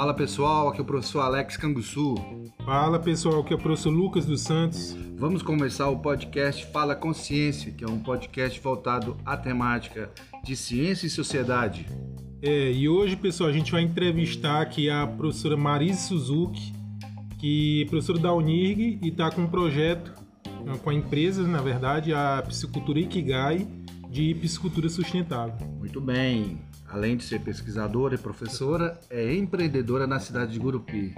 Fala pessoal, aqui é o professor Alex Canguçu. Fala pessoal, aqui é o professor Lucas dos Santos. Vamos começar o podcast Fala Consciência, que é um podcast voltado à temática de ciência e sociedade. É, e hoje, pessoal, a gente vai entrevistar aqui a professora Marise Suzuki, que é professora da Unirg e está com um projeto com a empresa, na verdade, a Piscicultura Ikigai de piscicultura sustentável. Muito bem. Além de ser pesquisadora e professora, é empreendedora na cidade de Gurupi.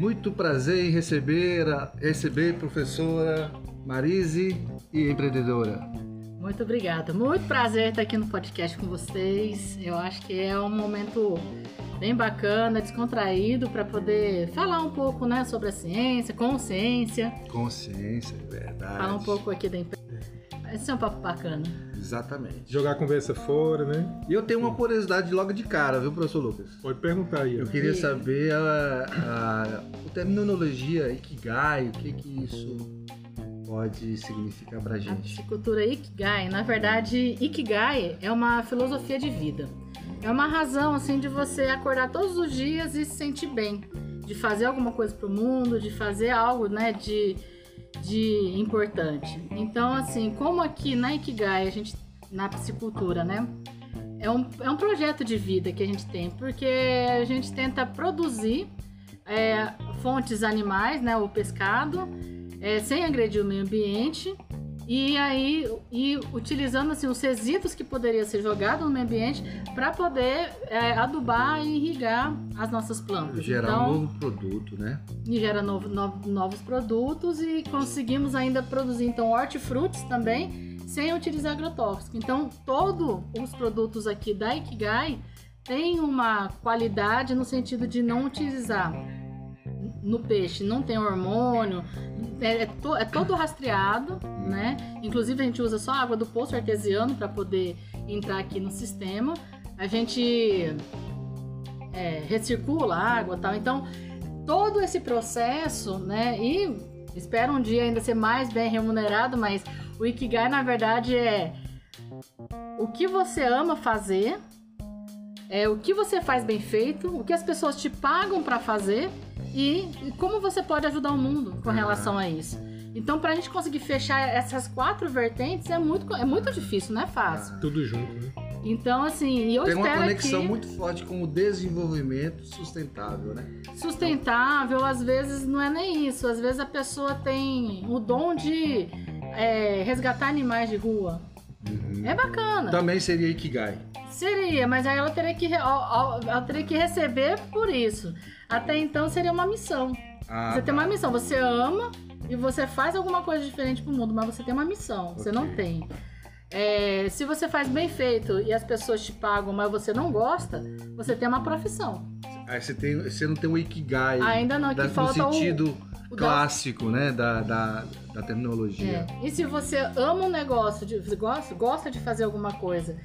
Muito prazer em receber a receber professora Marise e empreendedora. Muito obrigada. Muito prazer estar aqui no podcast com vocês. Eu acho que é um momento bem bacana, descontraído para poder falar um pouco, né, sobre a ciência, consciência. Consciência, é verdade. Falar um pouco aqui da empresa. Esse é um papo bacana. Exatamente. Jogar a conversa fora, né? E eu tenho uma curiosidade logo de cara, viu, professor Lucas? Pode perguntar aí. Eu queria saber a, a, a terminologia Ikigai, o que que isso pode significar pra A gente? piscicultura Ikigai, na verdade, Ikigai é uma filosofia de vida. É uma razão assim de você acordar todos os dias e se sentir bem, de fazer alguma coisa pro mundo, de fazer algo, né, de de importante. Então, assim, como aqui na Ikigai, a gente na piscicultura, né? É um, é um projeto de vida que a gente tem, porque a gente tenta produzir é, fontes animais, né? O pescado, é, sem agredir o meio ambiente e aí e utilizando assim os resíduos que poderia ser jogado no meio ambiente para poder é, adubar e irrigar as nossas plantas. Gerar Então, um novo produto, né? e gera novo- no- novos produtos e conseguimos ainda produzir então hortifrutis também sem utilizar agrotóxico. Então todos os produtos aqui da Ikigai têm uma qualidade no sentido de não utilizar no peixe, não tem hormônio, é, é to- é todo rastreado, né? Inclusive a gente usa só água do poço artesiano para poder entrar aqui no sistema. A gente é, recircula a água, tal. Então todo esse processo, né? E espero um dia ainda ser mais bem remunerado, mas o Ikigai na verdade é o que você ama fazer, é o que você faz bem feito, o que as pessoas te pagam para fazer e, e como você pode ajudar o mundo com relação a isso. Então, para a gente conseguir fechar essas quatro vertentes é muito, é muito difícil, não é fácil. Tudo junto, né? Então, assim, eu Tem uma espero conexão que muito forte com o desenvolvimento sustentável, né? sustentável, às vezes não é nem isso. Às vezes a pessoa tem o dom de é, resgatar animais de rua. É bacana. Também seria Ikigai. Seria, mas aí ela teria que, ela teria que receber por isso. Até então seria uma missão. Ah, você tem tá. uma missão, você ama e você faz alguma coisa diferente pro mundo, mas você tem uma missão, você não tem. É, se você faz bem feito e as pessoas te pagam, mas você não gosta, você tem uma profissão. Aí você, tem, você não tem o Ikigai Ainda não, que da- no falta o- sentido o da- clássico, né? Da, da, da terminologia. É. E se você ama um negócio, de, gosta, gosta de fazer alguma coisa,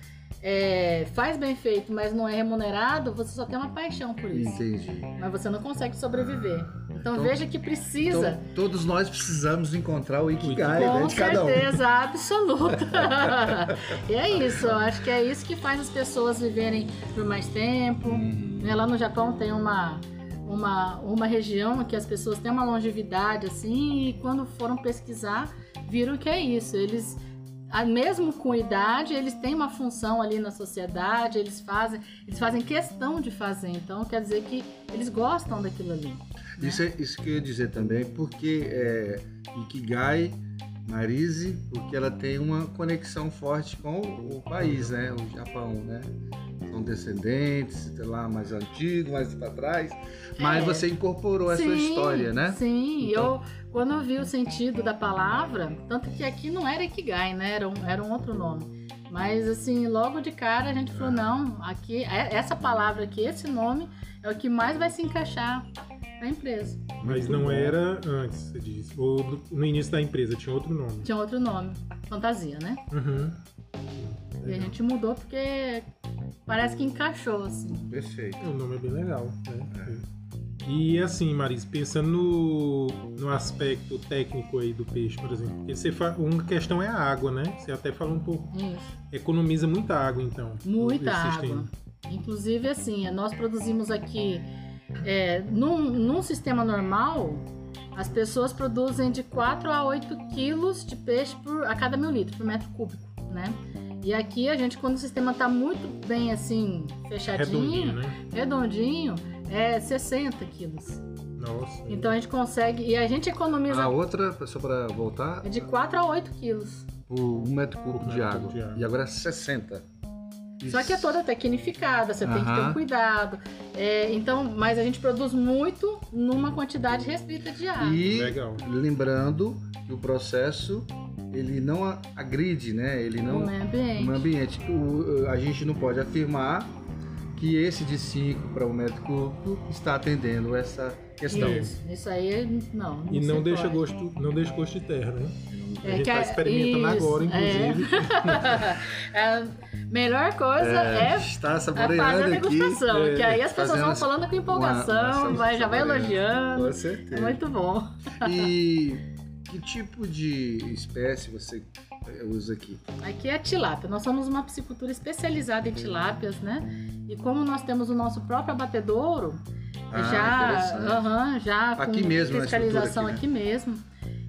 é, faz bem feito, mas não é remunerado, você só tem uma paixão por isso. Entendi. Mas você não consegue sobreviver. Então, Então- veja que precisa. Então, todos nós precisamos encontrar o Ikigai, Ikigai, né? com De cada um. certeza absoluta. e é isso, eu acho que é isso que faz as pessoas viverem por mais tempo. Uhum. Né, Lá no Japão tem uma, uma, uma região que as pessoas têm uma longevidade assim, e quando foram pesquisar, viram que é isso. Eles, mesmo com idade, eles têm uma função ali na sociedade, eles fazem, eles fazem questão de fazer. Então quer dizer que eles gostam daquilo ali. né? Isso, é, isso que eu ia dizer também, porque é, Ikigai, Marise, porque ela tem uma conexão forte com o país, né? O Japão, né? São descendentes, sei lá, mais antigo, mais para trás. Mas É. você incorporou essa Sim, história, né? Sim, Então- eu quando eu vi o sentido da palavra, tanto que aqui não era Ikigai, né? Era um, era um outro nome. Mas assim, logo de cara a gente falou, não, aqui, é- essa palavra aqui, esse nome, é o que mais vai se encaixar na empresa. Mas não era antes, você disse. Ou no- no início da empresa tinha outro nome. Tinha outro nome, fantasia, né? Uhum. E a gente mudou porque parece que encaixou, assim. Perfeito. O nome é bem legal, né? E assim, Maris, pensando no, no aspecto técnico aí do peixe, por exemplo, porque você fa... uma questão é a água, né? Você até falou um pouco. Isso. Economiza muita água, então. Muita água. sistema. Inclusive, assim, nós produzimos aqui é, num, num sistema normal, as pessoas produzem de 4 a 8 quilos de peixe por, a cada mil litros, por metro cúbico, né? E aqui a gente, quando o sistema está muito bem assim, fechadinho, Redondinho, né? redondinho, é 60 quilos. Nossa. Então a gente consegue, e a gente economiza A outra, só para voltar, é de 4 a 8 quilos. por um metro cúbico Por de de água. E agora é 60. Só que é toda tecnificada, você tem que ter um cuidado. É, então, mas a gente produz muito numa quantidade restrita de água. E Legal. lembrando que o processo ele não a- agride, né? Ele não no meio ambiente. o meio ambiente. O- a gente não pode afirmar que esse de 5 para um metro cúbico está atendendo essa questão. Isso, isso aí não. não E não deixa pode. gosto, não deixa gosto de terra, né? a É gente que está a- experimentando isso, agora, é. inclusive. a melhor coisa é, está é saboreando fazer a aqui. degustação, é, que aí as pessoas vão falando com uma- empolgação, uma- vai, já vai elogiando. Com certeza. É muito bom. E que tipo de espécie você usa aqui? Aqui é a tilápia. Nós somos uma piscicultura especializada em tilápias, né? E como nós temos o nosso próprio abatedouro, Ah, já, interessante. aham, já Aqui com mesmo, fiscalização estrutura aqui, mesmo.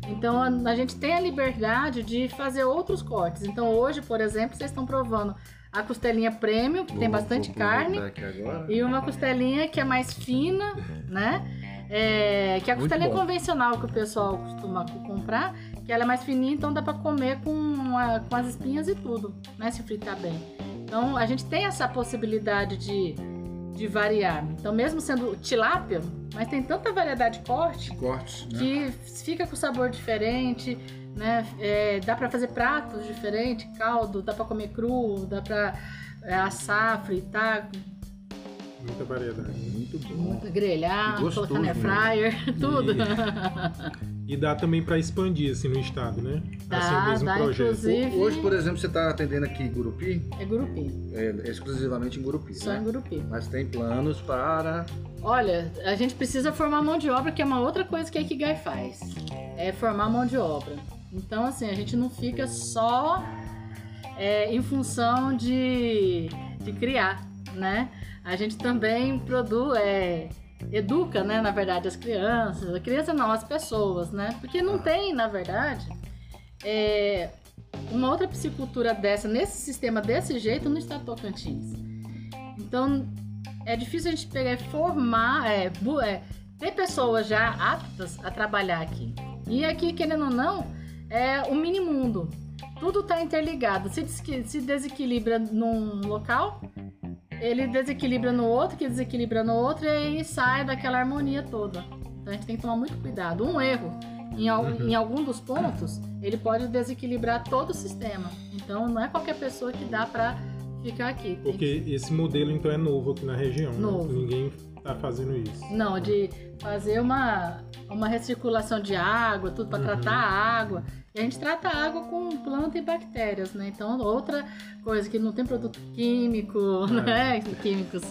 Então a, gente tem a liberdade de fazer outros cortes. Então hoje, por exemplo, vocês estão provando a costelinha premium, que tem Vou- bastante vou carne, aqui agora. e uma costelinha que é mais fina, né? É, que é a Muito costelinha bom. convencional que o pessoal costuma comprar, que ela é mais fininha, então dá pra comer com, a- com as espinhas e tudo, né? Se fritar bem. Então a gente tem essa possibilidade de, de variar. Então, mesmo sendo tilápia, mas tem tanta variedade de corte Cortes, né? que fica com sabor diferente, né? É, dá pra fazer pratos diferentes, caldo, dá pra comer cru, dá pra é, assar, fritar, Muita variedade. Muito bom. muito grelhar, E gostoso, colocar na né? fryer, tudo. E dá também para expandir assim no estado, né? Dá, assim, o mesmo dá, projeto. inclusive. Hoje, por exemplo, você está atendendo aqui em Gurupi, É Gurupi, é, exclusivamente em Gurupi, só em né? Gurupi. Mas tem planos para... Olha, a gente precisa formar mão de obra, que é uma outra coisa que a Ikigai faz. É formar mão de obra. Então, assim, a gente não fica só é, em função de, de criar, né? A gente também produz, é, educa, né, na verdade, as crianças. A criança não, as pessoas, né? Porque não tem, na verdade, é, uma outra piscicultura dessa, nesse sistema desse jeito, no estado de Tocantins. Então, é difícil a gente pegar e formar, é, é, ter pessoas já aptas a trabalhar aqui. E aqui, querendo ou não, é o mini mundo. Tudo está interligado. Se, se desequilibra num local, ele desequilibra no outro, que desequilibra no outro, e aí sai daquela harmonia toda. Então a gente tem que tomar muito cuidado. Um erro em, Uhum. em algum dos pontos, ele pode desequilibrar todo o sistema. Então não é qualquer pessoa que dá para ficar aqui. Porque esse modelo então é novo aqui na região. né? Novo. Ninguém tá fazendo isso. Não, de fazer uma, uma recirculação de água, tudo para Uhum. tratar a água. E a gente trata a água com planta e bactérias, né? Então, outra coisa que não tem produto químico, É. né? Químicos.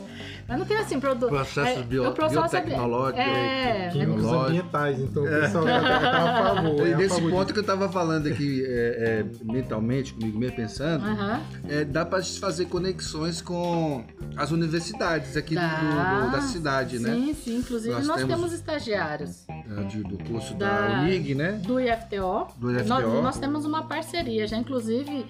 Mas não tem assim, produto. Processos é, bio- processo é- biotecnológicos, É, Químicos Lógico. ambientais, então o pessoal tá, tá a favor. é E nesse favor ponto disso. que eu estava falando aqui é, é, mentalmente, comigo mesmo pensando, é, dá para fazer conexões com as universidades aqui do- do- da cidade, né? Sim, sim. Inclusive, Nós nós, temos- temos estagiários É, de- do curso Da- da, UNIG, né? do IFTO. Do IFTO. Nós, nós temos uma parceria, já inclusive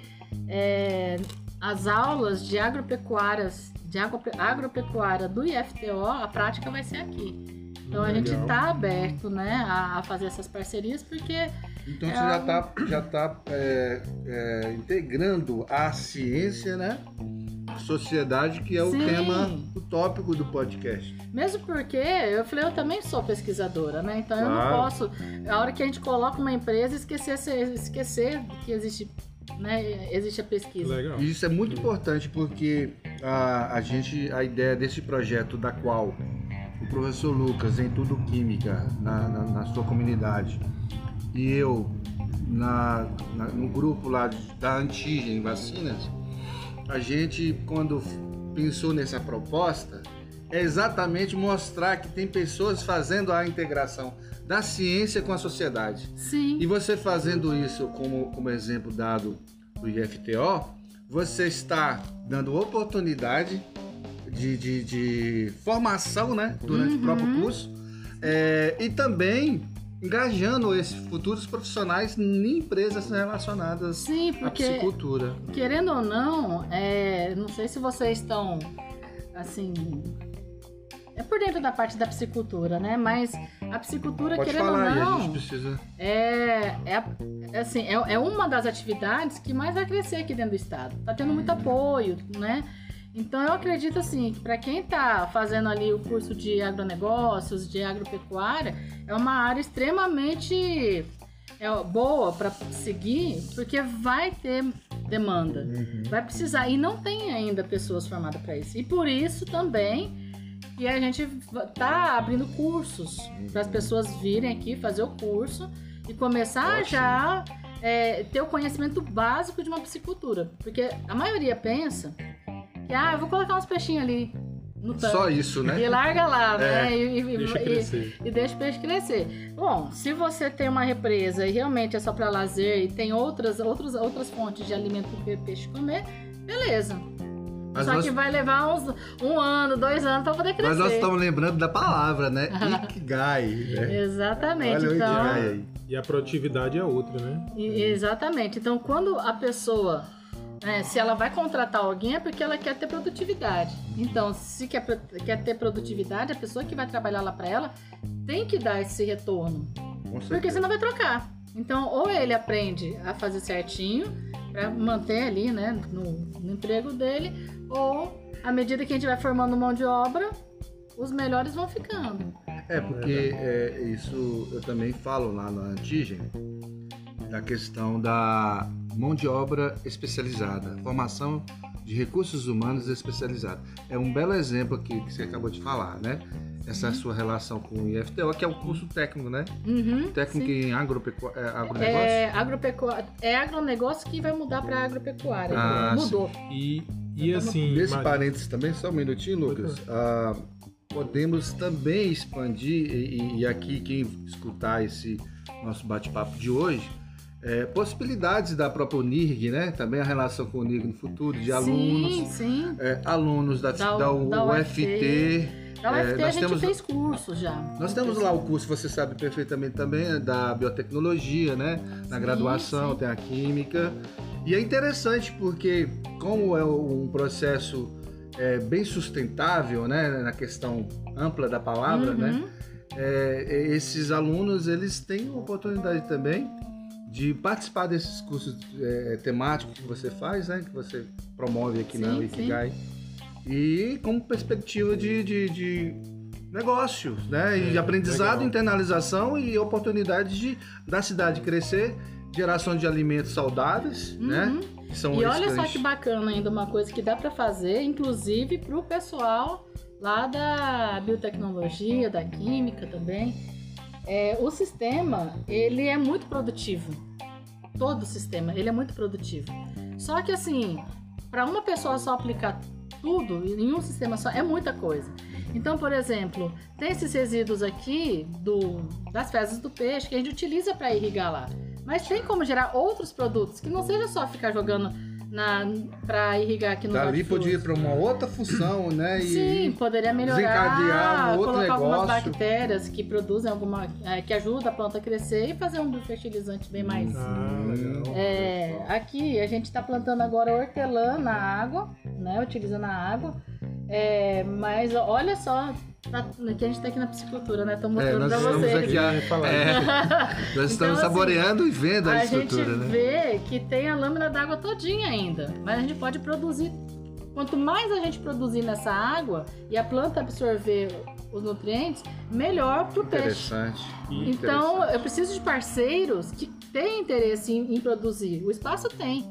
é, as aulas de agropecuárias, de agrope- agropecuária do IFTO, a prática vai ser aqui. Então a gente Legal. está aberto né, a, a fazer essas parcerias porque Então É você já um- está já tá, é, é, integrando a ciência, né? Sociedade, que é o Sim. tema, o tópico do podcast. Mesmo porque eu falei, eu também sou pesquisadora, né? Então eu não Claro. posso, a hora que a gente coloca uma empresa, esquecer, esquecer que existe, né, existe a pesquisa. Legal. Isso é muito importante porque a, a gente, a ideia desse projeto da qual o professor Lucas em tudo química na, na, na sua comunidade e eu na, na- no grupo lá da Antigen Vacinas, a gente quando pensou nessa proposta é exatamente mostrar que tem pessoas fazendo a integração da ciência com a sociedade. Sim. E você fazendo isso como, como exemplo dado do IFTO, você está dando oportunidade de, de, de formação, né? Durante Uhum. o próprio curso. É, e também engajando esses futuros profissionais em empresas relacionadas Sim, à porque piscicultura. querendo ou não, é, não sei se vocês estão assim. É por dentro da parte da piscicultura, né? Mas a piscicultura, Pode querendo falar ou aí, a não, gente precisa. é, é, é assim, é, é uma das atividades que mais vai crescer aqui dentro do estado. Tá tendo muito apoio, né? Então eu acredito assim que para quem tá fazendo ali o curso de agronegócios, de agropecuária, é uma área extremamente é, boa para seguir, porque vai ter demanda, Uhum. vai precisar e não tem ainda pessoas formadas para isso. E por isso também que a gente tá abrindo cursos para as pessoas virem aqui fazer o curso e começar Ótimo. já é, ter o conhecimento básico de uma piscicultura, porque a maioria pensa que ah, eu vou colocar uns peixinhos ali no tanque. Só isso, né? E larga lá, É, né? E, e- Deixa e- crescer. e deixa o peixe crescer. Bom, se você tem uma represa e realmente é só para lazer e tem outras, outras, outras fontes de alimento para o peixe comer, beleza. Mas só nós, que vai levar uns, um ano, dois anos para poder crescer. mas nós estamos lembrando da palavra, né? Ikigai. Né? Exatamente. Olha o então, Ikigai aí. E a produtividade é outra, né? e- exatamente. Então, quando a pessoa, né, se ela vai contratar alguém, é porque ela quer ter produtividade. Então, se quer, quer ter produtividade, a pessoa que vai trabalhar lá para ela tem que dar esse retorno. Porque senão vai trocar. Então, ou ele aprende a fazer certinho para manter ali, né, no, no emprego dele, ou à medida que a gente vai formando mão de obra, os melhores vão ficando. É, porque é, isso eu também falo lá na Antigene, da questão da mão de obra especializada, formação de recursos humanos especializados. É um belo exemplo aqui que você acabou de falar, né? Essa sua relação com o IFTO, que é o curso técnico, né? Uhum, Técnico sim. em agropecu... é, agronegócio. É, agropecuária, é agronegócio que vai mudar para agropecuária. Ah, Mudou. E, e assim. Nesse parênteses também, só um minutinho, Lucas. Ah, podemos também expandir, e, e aqui quem escutar esse nosso bate-papo de hoje, é, possibilidades da própria UNIRG, né? Também a relação com o UNIRG no futuro, de Sim, alunos, sim. é, alunos da, Da- da, da UFT. Da É, UFT a nós gente temos- fez curso já. Nós temos lá o curso, você sabe perfeitamente também, é da biotecnologia, né? Na Sim, graduação sim. tem a química. E é interessante porque, como é um processo é, bem sustentável, né? Na questão ampla da palavra, Uhum. né? É, esses alunos, eles têm a oportunidade também de participar desses cursos é, temáticos que você faz, né? Que você promove aqui na Sim, Ikigai. E com perspectiva de, de, de negócio, né? E É, de aprendizado, legal. internalização e oportunidades de, da cidade crescer, geração de alimentos saudáveis, né? Que são E olha só que bacana ainda uma coisa que dá para fazer, inclusive para o pessoal lá da biotecnologia, da química também. É, o sistema ele é muito produtivo. Todo o sistema ele é muito produtivo. Só que assim, para uma pessoa só aplicar tudo em um sistema só é muita coisa. Então, por exemplo, tem esses resíduos aqui do, das fezes do peixe que a gente utiliza para irrigar lá. Mas tem como gerar outros produtos que não seja só ficar jogando para irrigar aqui no Dali podia ir para uma outra função, né? E, Sim, poderia desencadear melhorar, um outro colocar algumas negócio. bactérias que produzem alguma, é, que ajudam a planta a crescer e fazer um biofertilizante bem mais. Ah, legal. É, aqui a gente está plantando agora hortelã na água, né? Utilizando a água. É, mas olha só, tá- que a gente está aqui na piscicultura, né? Tô É, mostrando nós pra estamos vocês. aqui a, é, nós estamos Então, assim, saboreando e vendo a, a gente estrutura, né? vê que tem a lâmina d'água todinha ainda, mas a gente pode produzir. Quanto mais a gente produzir nessa água e a planta absorver os nutrientes, melhor para o peixe. Interessante. Então, eu preciso de parceiros que têm interesse em, em produzir. O espaço tem.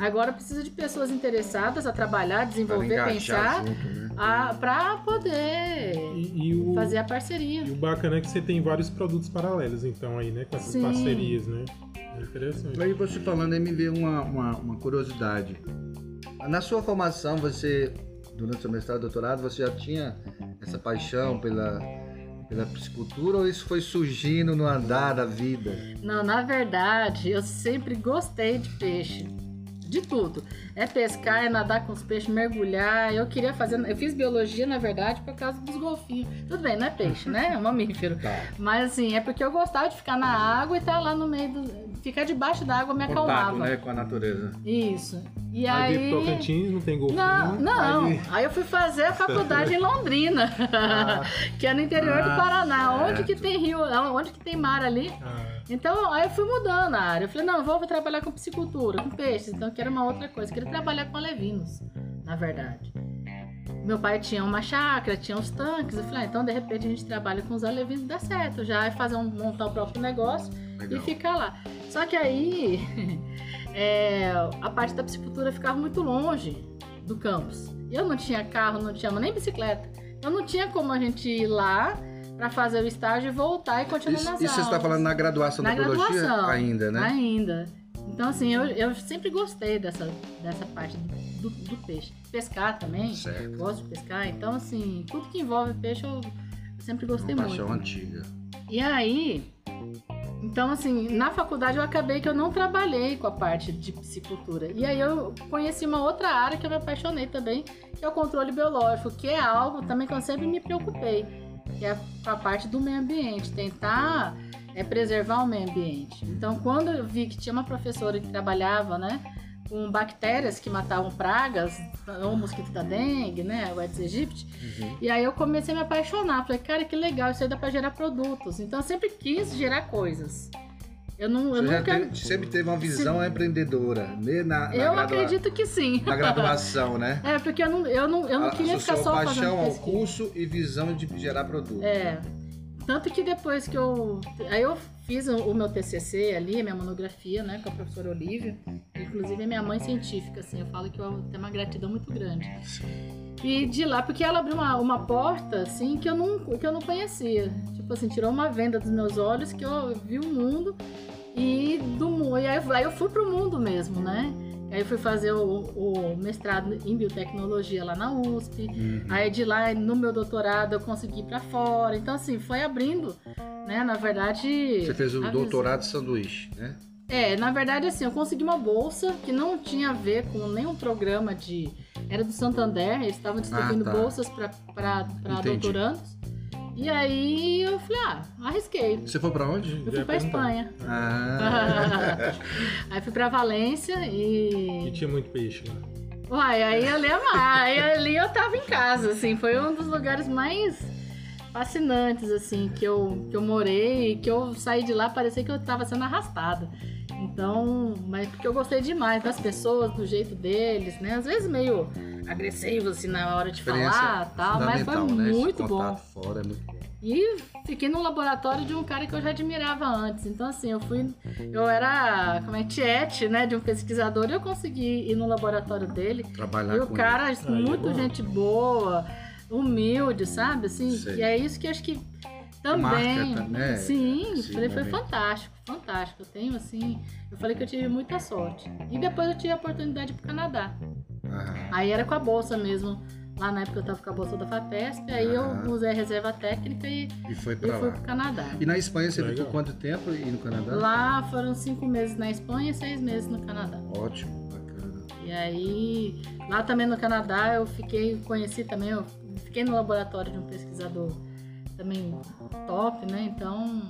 Agora precisa de pessoas interessadas a trabalhar, Pra desenvolver, pensar, junto, né? para poder E, e o, fazer a parceria. e o bacana é que você tem vários produtos paralelos, então, aí, né? Com essas Sim. parcerias, né? É interessante. Aí você falando aí me veio uma, uma, uma curiosidade. Na sua formação, você, durante o seu mestrado e doutorado, você já tinha essa paixão pela, pela piscicultura ou isso foi surgindo no andar da vida? Não, na verdade, eu sempre gostei de peixe. De tudo. É pescar, é nadar com os peixes, mergulhar. Eu queria fazer. Eu fiz biologia, na verdade, por causa dos golfinhos. Tudo bem, não é peixe, né? É um mamífero. Tá. Mas assim, é porque eu gostava de ficar na água e estar lá no meio do. Ficar debaixo da água me Contato, acalmava. né, com a natureza. Isso. E Aí, aí. Tocantins, não tem golfinho. Não, não. Aí- Aí eu fui fazer a faculdade em Londrina, que é no interior do Ah, Paraná. Onde certo. que tem rio, onde que tem mar ali. Ah, Então, aí eu fui mudando a área. Eu falei, não, eu vou trabalhar com piscicultura, com peixes. Então, eu quero uma outra coisa. Eu queria trabalhar com alevinos, na verdade. Meu pai tinha uma chácara, tinha uns tanques. Eu falei, ah, então, de repente, a gente trabalha com os alevinos, dá certo. Já é fazer um, montar o próprio negócio Legal. e ficar lá. Só que aí, é, a parte da piscicultura ficava muito longe do campus. Eu não tinha carro, não tinha nem bicicleta. Então, não tinha como a gente ir lá para fazer o estágio e voltar e continuar Isso, nas isso você aulas. está falando na graduação Na da biologia graduação. ainda, né? Ainda. Então, assim, eu, eu sempre gostei dessa, dessa parte do, do peixe. Pescar também. Certo. Gosto de pescar. Então, assim, tudo que envolve peixe eu, eu sempre gostei Uma muito. paixão antiga. E aí, então assim, na faculdade eu acabei que eu não trabalhei com a parte de piscicultura. E aí eu conheci uma outra área que eu me apaixonei também, que é o controle biológico, que é algo também que eu sempre me preocupei, que é a parte do meio ambiente, tentar é, preservar o meio ambiente. Então, quando eu vi que tinha uma professora que trabalhava, né, com bactérias que matavam pragas, o mosquito da dengue, né, o Aedes aegypti, Uhum. e aí eu comecei a me apaixonar. Falei, cara, que legal, isso aí dá pra gerar produtos. Então eu sempre quis gerar coisas. Eu, não, eu nunca. teve- sempre teve uma visão empreendedora, né? Na, na eu gradua- acredito que sim. Na graduação, né? É, porque eu não, eu não, eu não A- queria ficar só paixão fazendo ao pesquisa. curso e visão de gerar produto. É. Tanto que depois que eu. Aí eu fiz o, meu TCC ali, a minha monografia, né, com a professora Olivia. Inclusive, minha mãe científica, assim. Eu falo que eu tenho uma gratidão muito grande. E de lá, porque ela abriu uma, uma porta, assim, que eu, não, que eu não conhecia. Tipo assim, tirou uma venda dos meus olhos, que eu vi o mundo. E, do, mu- e aí eu fui pro mundo mesmo, né? Aí eu fui fazer o, o mestrado em biotecnologia lá na USP. Uhum. Aí de lá, no meu doutorado, eu consegui ir pra fora. Então, assim, foi abrindo, né? Na verdade. Você fez o a doutorado de sanduíche, né? É, na verdade, assim, eu consegui uma bolsa que não tinha a ver com nenhum programa de. Era do Santander, eles estavam distribuindo Ah, tá. bolsas Entendi. doutorandos. E aí eu falei, ah, arrisquei. Você foi pra onde? Eu fui ia pra. Espanha. Ah, aí fui pra Valência E e. tinha muito peixe lá. Uai, aí ali, é ma- aí ali eu tava em casa, assim, foi um dos lugares mais fascinantes, assim, que eu, que eu morei, que eu saí de lá, parecia que eu tava sendo arrastada. Então, mas porque eu gostei demais das pessoas, do jeito deles, né? Às vezes meio agressivos, assim, na hora de falar tal, mas foi né? Esse muito bom. fora é muito bom. E fiquei no laboratório de um cara que eu já admirava antes. Então, assim, eu fui. Eu era, como é, tiete, né, de um pesquisador e eu consegui ir no laboratório dele. Trabalhar E o cara, é muito gente boa, humilde, sabe? Assim, Sei. e é isso que acho que também. Marca, né? Sim, Esse falei, foi fantástico, fantástico. Eu tenho, assim, eu falei que eu tive muita sorte. E depois eu tive a oportunidade de ir pro Canadá. Aham. Aí era com a bolsa mesmo. Lá na época eu tava com a bolsa da FAPESP, aí Aham. eu usei a reserva técnica e, E foi e pra fui lá. pro Canadá. E na Espanha você Legal. ficou quanto tempo e no Canadá? Lá foram cinco meses na Espanha e seis meses no Canadá. Ótimo, bacana. E aí, lá também no Canadá, eu fiquei, conheci também, eu fiquei no laboratório de um pesquisador também top, né? Então,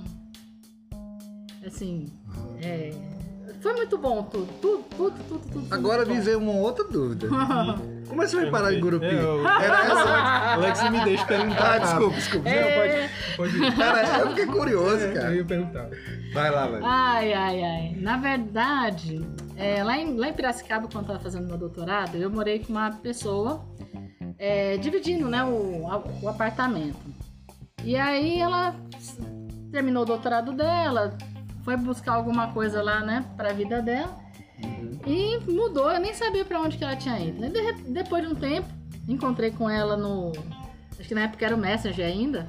assim, é, foi muito bom tudo, tudo, tudo, tudo, tudo. tudo Agora muito me bom. veio uma outra dúvida. Como é que você vai parar em Gurupi? É, eu- Era essa? Alex me deixa perguntar. Ah, desculpa, desculpa. Não, É. pode, pode ir. Cara, eu fiquei curioso, Eu cara. ia perguntar. Vai lá, vai. Ai, ai, ai. Na verdade, é, lá, em, lá em Piracicaba, quando eu estava fazendo meu doutorado, eu morei com uma pessoa é, dividindo né, o, o apartamento. E aí ela terminou o doutorado dela, foi buscar alguma coisa lá, né, pra vida dela. E mudou, eu nem sabia pra onde que ela tinha ido. De depois de um tempo, encontrei com ela no. Acho que na época era o Messenger ainda.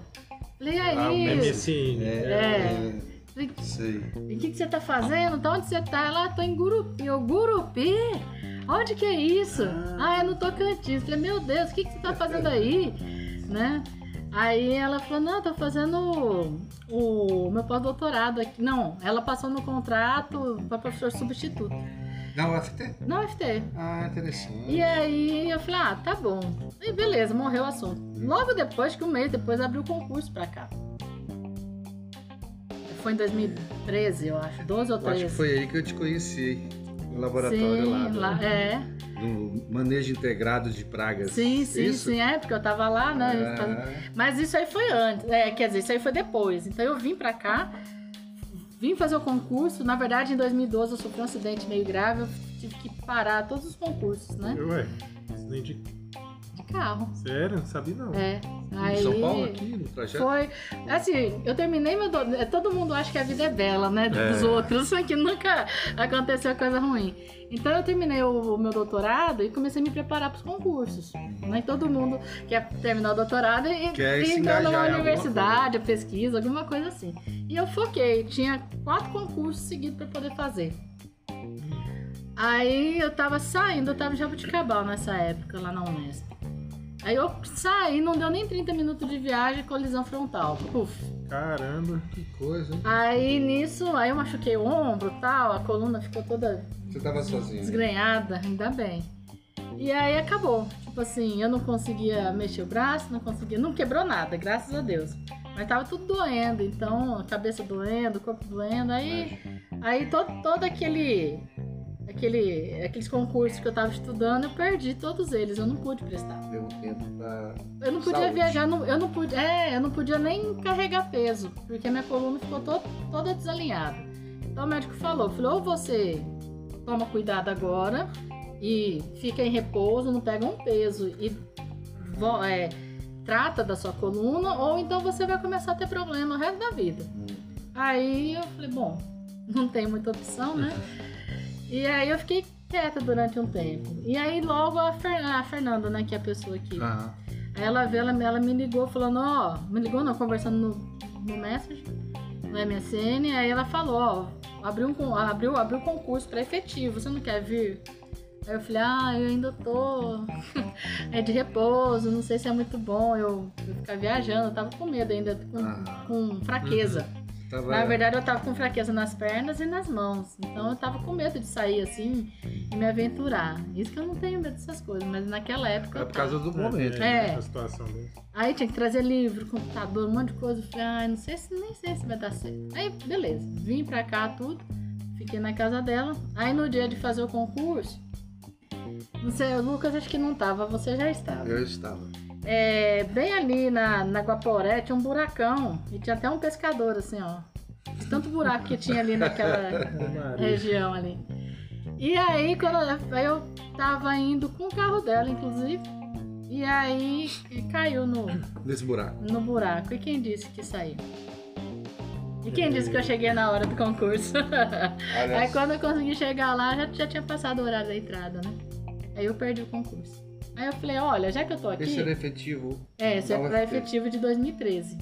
Falei, aí? Ah, o MSN. É. Falei, Sei. e o que, que você tá fazendo? Tá onde você tá? Ela, tô em Gurupi. Eu, Gurupi? Onde que é isso? Ah, é no Tocantins. Falei, meu Deus, o que, que você tá fazendo aí? Né? Aí ela falou, não, eu tô fazendo o, o meu pós-doutorado aqui. Não, ela passou no contrato para professor substituto. Na UFT? Na UFT. Ah, interessante. E aí eu falei, ah, tá bom. E beleza, morreu o assunto. Logo depois, que um mês depois, abriu o concurso pra cá. Foi em 2013, eu acho, 12 ou Eu 13. acho que foi aí que eu te conheci. No laboratório sim, lá. do- lá- é. Do manejo integrado de pragas. Sim, sim, Isso? sim, é, porque eu tava lá, né? eu tava- Mas isso aí foi antes, é, quer dizer, isso aí foi depois. Então eu vim pra cá, vim fazer o concurso. Na verdade, em 2012 eu sofri um acidente meio grave, eu tive que parar todos os concursos, né? Ué, acidente de... De carro. Sério? Não sabia não. É. em Aí São Paulo, aqui, no trajeto? foi. Assim, eu terminei meu. do- Todo mundo acha que a vida é bela, né? Dos É. outros, só que nunca aconteceu coisa ruim. Então eu terminei o, meu doutorado e comecei a me preparar para os concursos. Nem todo mundo quer terminar o doutorado e, Quer e entrar em numa alguma universidade, pesquisa, alguma coisa assim. E eu foquei, tinha quatro concursos seguidos para poder fazer. Aí eu tava saindo, eu tava em Jabuticabal nessa época, lá na Unesp. Aí eu saí, não deu nem 30 minutos de viagem, colisão frontal. Puf. Caramba. Que coisa, hein? Aí nisso, aí eu machuquei o ombro tal, a coluna ficou toda Você tava sozinho. desgrenhada, ainda bem. E aí acabou. Tipo assim, eu não conseguia mexer o braço, não conseguia. Não quebrou nada, graças a Deus. Mas tava tudo doendo, então, a cabeça doendo, o corpo doendo, aí. Aí todo, todo aquele. Aquele, aqueles concursos que eu tava estudando, eu perdi todos eles, eu não pude prestar. Deu tempo pra... Eu não podia Saúde. viajar, não- eu não podia, é, eu não podia nem carregar peso, porque minha coluna ficou to- toda desalinhada. Então o médico falou, falou, ou você toma cuidado agora e fica em repouso, não pega um peso e é, trata da sua coluna, ou então você vai começar a ter problema o resto da vida. Aí eu falei, bom, não tem muita opção, né? E aí eu fiquei quieta durante um tempo. E aí logo a, Fer- a Fernanda, né, que é a pessoa que Aham. Aí ela veio, ela, ela me ligou falando, ó, me ligou não, conversando no, no Message, no MSN, aí ela falou, ó, abriu um abriu, abriu um concurso para efetivo, você não quer vir? Aí eu falei, ah, eu ainda tô é de repouso, não sei se é muito bom eu, eu ficar viajando, eu tava com medo ainda, com, Ah. com fraqueza. Tava... Na verdade, eu tava com fraqueza nas pernas e nas mãos. Então eu tava com medo de sair assim e me aventurar. Isso que eu não tenho medo dessas coisas, mas naquela época. É por causa do momento. É. A situação dele. Aí tinha que trazer livro, computador, um monte de coisa. Eu falei, ai, não sei se nem sei se vai dar certo. Aí, beleza, vim pra cá tudo, fiquei na casa dela. Aí no dia de fazer o concurso, não sei, o Lucas acho que não tava, você já estava. Eu estava. É, bem ali na, na Guaporé tinha um buracão e tinha até um pescador, assim, ó. De tanto buraco que tinha ali naquela região ali. E aí, quando eu, eu tava indo com o carro dela, inclusive, e aí caiu no, Nesse buraco. no buraco. E quem disse que saiu? E quem disse que eu cheguei na hora do concurso? Aí quando eu consegui chegar lá, já, já tinha passado o horário da entrada, né? Aí eu perdi o concurso. Aí eu falei, olha, já que eu tô aqui. Esse era efetivo. É, esse é pra UFT. efetivo de 2013.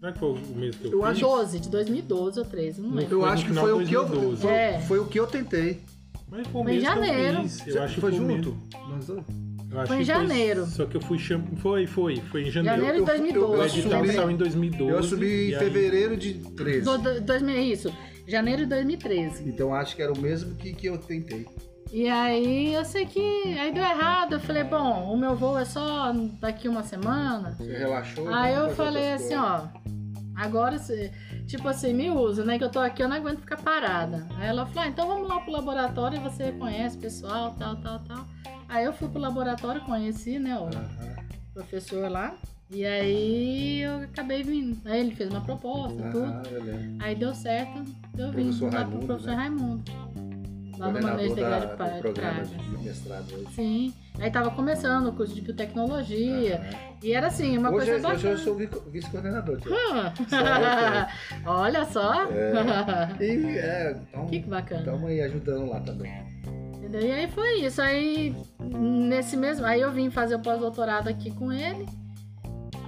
Será que foi o mesmo que eu, Eu fiz? acho- 12, de 2012 ou 13, não Não lembro. Eu Foi acho que foi o que eu. 2012. Foi, É. foi o que eu tentei. Mas foi o Foi em mesmo que janeiro. eu fiz. Eu acho que foi junto? dois? Eu Foi em janeiro. Só que eu fui cham... Foi, foi. Foi em janeiro. Janeiro de eu- eu- 2012. O eu edital subi- saiu em 2012. Eu subi e em aí- fevereiro de 13. Do, do, 2000, isso, janeiro de 2013. Então acho que era o mesmo que, que eu tentei. E aí eu sei que aí deu errado. Eu falei, bom, o meu voo é só daqui uma semana. Você relaxou? Aí eu falei assim, ó, agora você, tipo assim, me usa, né? Que eu tô aqui, eu não aguento ficar parada. Aí ela falou, ah, então vamos lá pro laboratório, você conhece o pessoal, tal, tal, tal. Aí eu fui pro laboratório, conheci, né, o professor lá. E aí eu acabei vindo. Aí ele fez uma proposta, tudo. Eu lembro. Aí deu certo, eu vim lá pro professor né? Raimundo. Lá no manejo da, de pra- do programa de mestrado hoje. Sim. Aí tava começando o curso de biotecnologia. Aham. E era assim, uma Hoje, coisa eu- hoje eu bacana. sou vi- vice-coordenador. Hum. Olha só. E é, então, que, bacana. estamos aí ajudando lá também. E aí foi isso. Aí nesse mesmo. Aí eu vim fazer o pós-doutorado aqui com ele.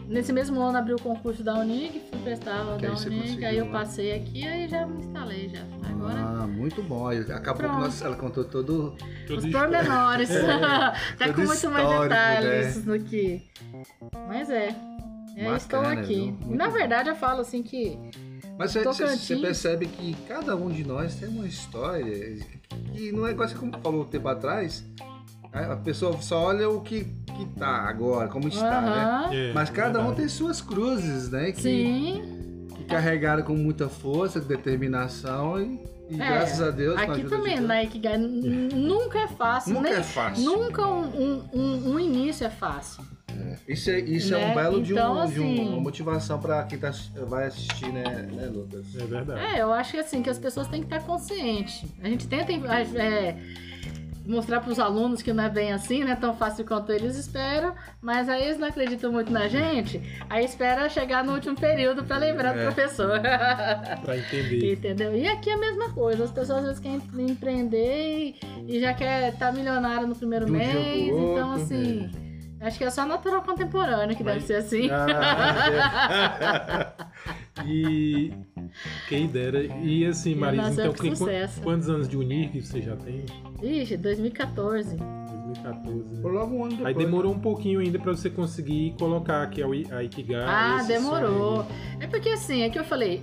Nesse mesmo ano abri o concurso da Unig, fui prestar Que da Unig, aí eu né? passei aqui aí já me instalei já. Agora. Ah, muito bom. Acabou que Pronto. nós- ela contou todo. Os pormenores. tá Todo com muito mais histórico, detalhes do que. Mas é. É, Bacana, estou aqui. viu? Na bom. verdade, eu falo assim que Mas você, percebe que cada um de nós tem uma história e não é igual você como falou um tempo atrás. A a pessoa só olha o que, que tá agora, como está, né? É, Mas cada um tem suas cruzes, né? Que, Sim. que carregaram com muita força, determinação e, e É, graças a Deus. Aqui ajuda de também, Deus. na Ikigai, n- nunca é fácil. Nunca nem- é fácil. Nunca um, um- um- um início é fácil. Isso é, isso é Né? um belo de, um- Então, de um- assim- uma motivação para quem tá, vai assistir, né, né Lucas? É verdade. É, eu acho que assim, que as pessoas têm que estar conscientes. A gente tenta é, mostrar para os alunos que não é bem assim, né? Tão fácil quanto eles esperam, mas aí eles não acreditam muito na gente, aí espera chegar no último período para lembrar do É. professor. Pra entender. Entendeu? E aqui é a mesma coisa, as pessoas às vezes querem empreender e, e já quer estar milionário no primeiro pro mês, então assim. Acho que é só natural contemporâneo que deve Mas- ser assim. Ah, E quem dera. E assim, E Marisa, então com que- qu- sucesso. quantos anos de Unirg você já tem? Ixi, 2014. 2014. né? Foi logo um ano depois. Aí demorou um pouquinho ainda pra você conseguir colocar aqui a Ikigai. Ah, demorou. É porque assim, é que eu falei,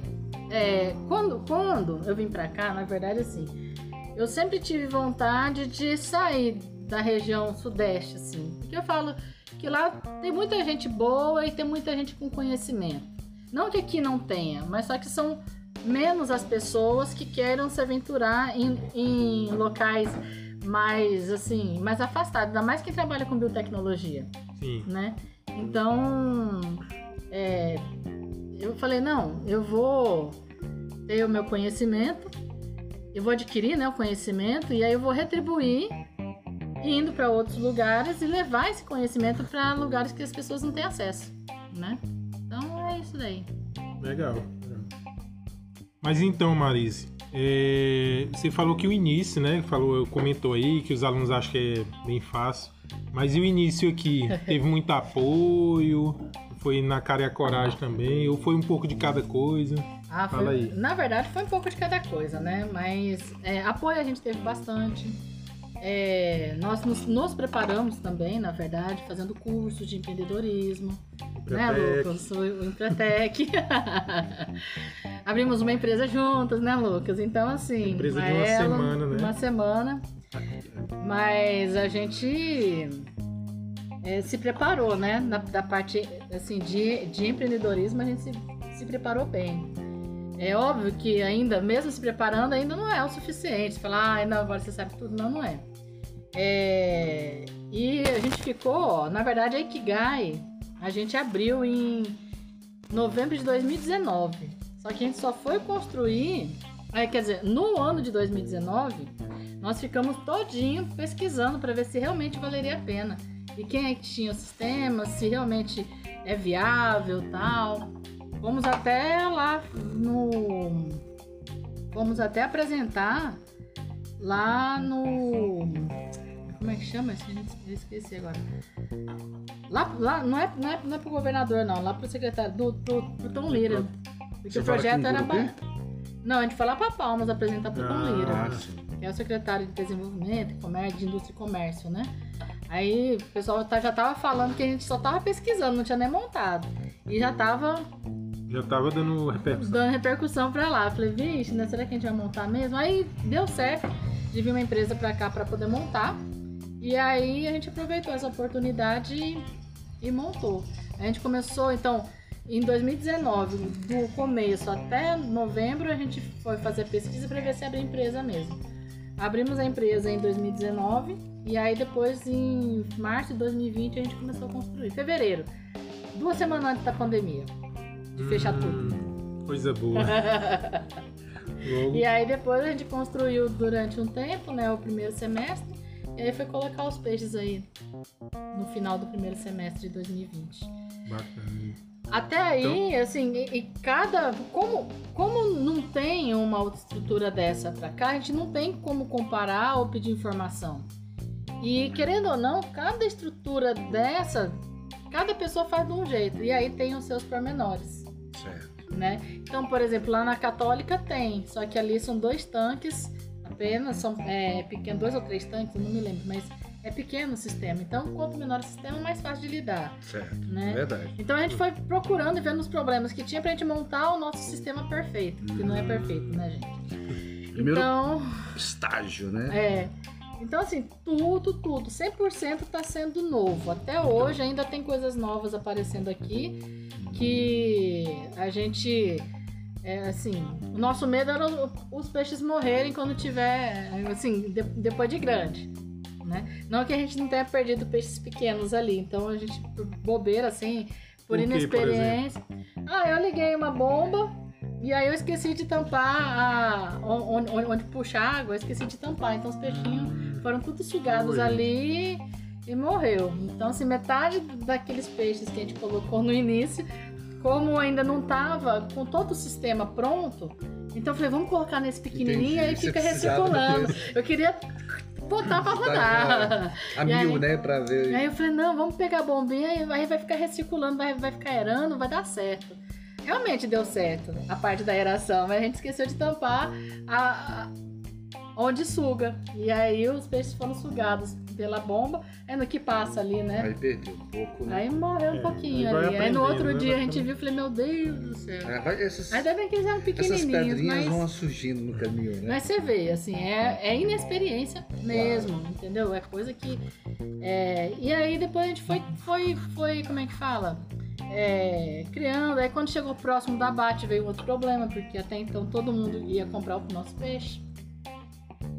é, quando, quando eu vim pra cá, na verdade assim, eu sempre tive vontade de sair da região sudeste, assim. Porque eu falo que lá tem muita gente boa e tem muita gente com conhecimento. Não que aqui não tenha, mas só que são menos as pessoas que queiram se aventurar em, em locais mais assim, mais afastados, ainda mais quem trabalha com biotecnologia Sim. né? Então, é, eu falei, não, eu vou ter o meu conhecimento, eu vou adquirir né, o conhecimento e aí eu vou retribuir indo para outros lugares e levar esse conhecimento para lugares que as pessoas não têm acesso, né? Então é isso daí. Legal. Mas então, Marise, é, você falou que o início, né? Falou, comentou aí que os alunos acham que é bem fácil. Mas e o início aqui? Teve muito apoio? Foi na cara e a coragem também? Ou foi um pouco de cada coisa? Ah, foi- Fala aí. Na verdade, foi um pouco de cada coisa, né? Mas é, apoio a gente teve bastante. É, nós nos, nos preparamos também, na verdade, fazendo cursos de empreendedorismo. Né. Lucas? O, Empretec. Abrimos uma empresa juntas, né, Lucas? Então, assim. Empresa de uma Maelo, semana, né? Uma semana. Mas a gente é, se preparou, né? Na, da parte assim, de, de empreendedorismo, a gente se, se preparou bem. É óbvio que ainda, mesmo se preparando, ainda não é o suficiente. Falar, ah, não, agora você sabe tudo. Não, não é. É, e a gente ficou, ó, na verdade, a Ikigai, a gente abriu em novembro de 2019. Só que a gente só foi construir, é, quer dizer, no ano de 2019, nós ficamos todinho pesquisando para ver se realmente valeria a pena. E quem é que tinha o sistema, se realmente é viável tal. Fomos até lá no. Fomos até apresentar lá no. Como é que chama? Esse? Eu esqueci agora. Lá, lá não, é, não, é, não é pro governador, não, lá pro secretário, do, pro, pro Tom Lira. Porque Você o projeto era pra. Não, a gente foi lá pra Palmas apresentar pro Tom Ah, Lira Ah, sim. que é o secretário de Desenvolvimento, Comércio, de Indústria e Comércio, né? Aí o pessoal tá- já tava falando que a gente só tava pesquisando, não tinha nem montado. E já tava Já tava dando repercussão. dando repercussão pra lá. Falei, vixe, né, será que a gente vai montar mesmo? Aí deu certo de vir uma empresa pra cá pra poder montar. E aí a gente aproveitou essa oportunidade e, e montou. A gente começou, então, em 2019, do começo até novembro, a gente foi fazer pesquisa para ver se abria empresa mesmo. Abrimos a empresa em 2019 e aí depois, em março de 2020, a gente começou a construir. Fevereiro, duas semanas antes da pandemia, de fechar tudo. Hum, Coisa boa. E aí depois a gente construiu durante um tempo, né, o primeiro semestre, e aí foi colocar os peixes aí no final do primeiro semestre de 2020. bacana. Até aí, assim, e, e cada. Como, como não tem uma outra estrutura dessa pra cá, a gente não tem como comparar ou pedir informação. E querendo ou não, cada estrutura dessa, cada pessoa faz de um jeito. E aí tem os seus pormenores Certo. né? Então, por exemplo, lá na Católica tem, só que ali são dois tanques apenas, são é, pequenos, dois ou três tanques, eu não me lembro, mas é pequeno o sistema. Então, quanto menor o sistema, mais fácil de lidar. Certo. Né? Verdade. Então a gente foi procurando e vendo os problemas que tinha pra gente montar o nosso sistema perfeito, que não é perfeito, né, gente? Primeiro Então, estágio, né? é. Então, assim, tudo, tudo, 100% tá sendo novo. Até hoje ainda tem coisas novas aparecendo aqui que a gente. É, assim, o nosso medo era o- os peixes morrerem quando tiver, assim, de- depois de grande, né? Não que a gente não tenha perdido peixes pequenos ali, então a gente, por bobeira, assim, por Por quê, por inexperiência. ah, eu liguei uma bomba e aí eu esqueci de tampar a, onde, onde, onde puxa água, eu esqueci de tampar, então os peixinhos foram tudo sugados ali e morreu. Então, assim, metade daqueles peixes que a gente colocou no início, como ainda não tava com todo o sistema pronto, então eu falei, vamos colocar nesse pequenininho Entendi. aí fica recirculando. Eu queria botar pra rodar. A E mil, aí- né? Pra ver. E aí eu falei, não, vamos pegar a bombinha e aí vai ficar recirculando, vai, vai ficar aerando, vai dar certo. Realmente deu certo a parte da aeração, mas a gente esqueceu de tampar a, a- onde suga. E aí os peixes foram sugados pela bomba, é no que passa ali, né? Aí perdeu um pouco, né? Aí morreu um É, pouquinho ali. Aí no outro né? dia a gente viu e falei, meu Deus do céu. É, vai- essas, Ainda bem que eles eram essas pequenininhos, pedrinhas mas... vão surgindo no caminho, né? Mas você vê, assim, é, é inexperiência mesmo, entendeu? É coisa que. é, e aí depois a gente foi, foi, foi como é que fala? É, criando, aí quando chegou próximo do abate veio outro problema, porque até então todo mundo ia comprar o nosso peixe.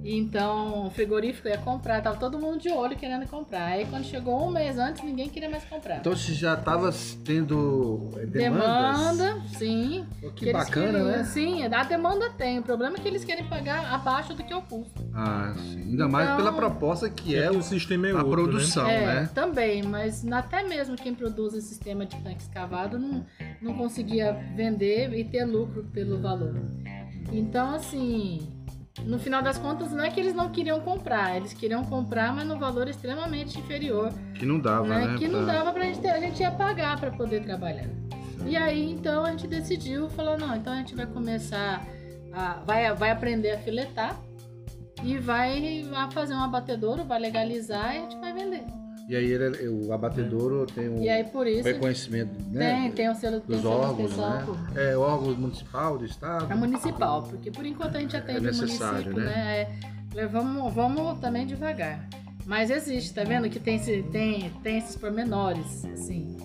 Então o frigorífico ia comprar, tava todo mundo de olho querendo comprar. Aí quando chegou um mês antes, ninguém queria mais comprar. Então você já estava tendo é, demandas? Demanda, sim. Pô, que eles bacana, queriam, né? Sim, a demanda tem. O problema é que eles querem pagar abaixo do que o custo. Ah, sim. Ainda mais Então- pela proposta que é o o- sistema é a outro, produção, é, né? também, mas até mesmo quem produz esse sistema de tanque escavado não, não conseguia vender e ter lucro pelo valor. Então, assim, no final das contas, não é que eles não queriam comprar, eles queriam comprar, mas no valor extremamente inferior, Que não dava, né? né? que não pra- dava pra gente ter, a gente ia pagar para poder trabalhar. E aí, então, a gente decidiu, falou, não, então a gente vai começar, a, vai, vai aprender a filetar e vai a fazer um abatedouro, vai legalizar e a gente vai vender. E aí ele- o abatedouro tem o aí, isso, reconhecimento, né? tem, tem o selo, tem dos de órgãos, né? É órgão municipal, do estado. É municipal, porque por enquanto a gente atende o necessário, município, né? É, vamos, vamos também devagar. Mas existe, tá vendo? Que tem, tem, tem esses pormenores, assim.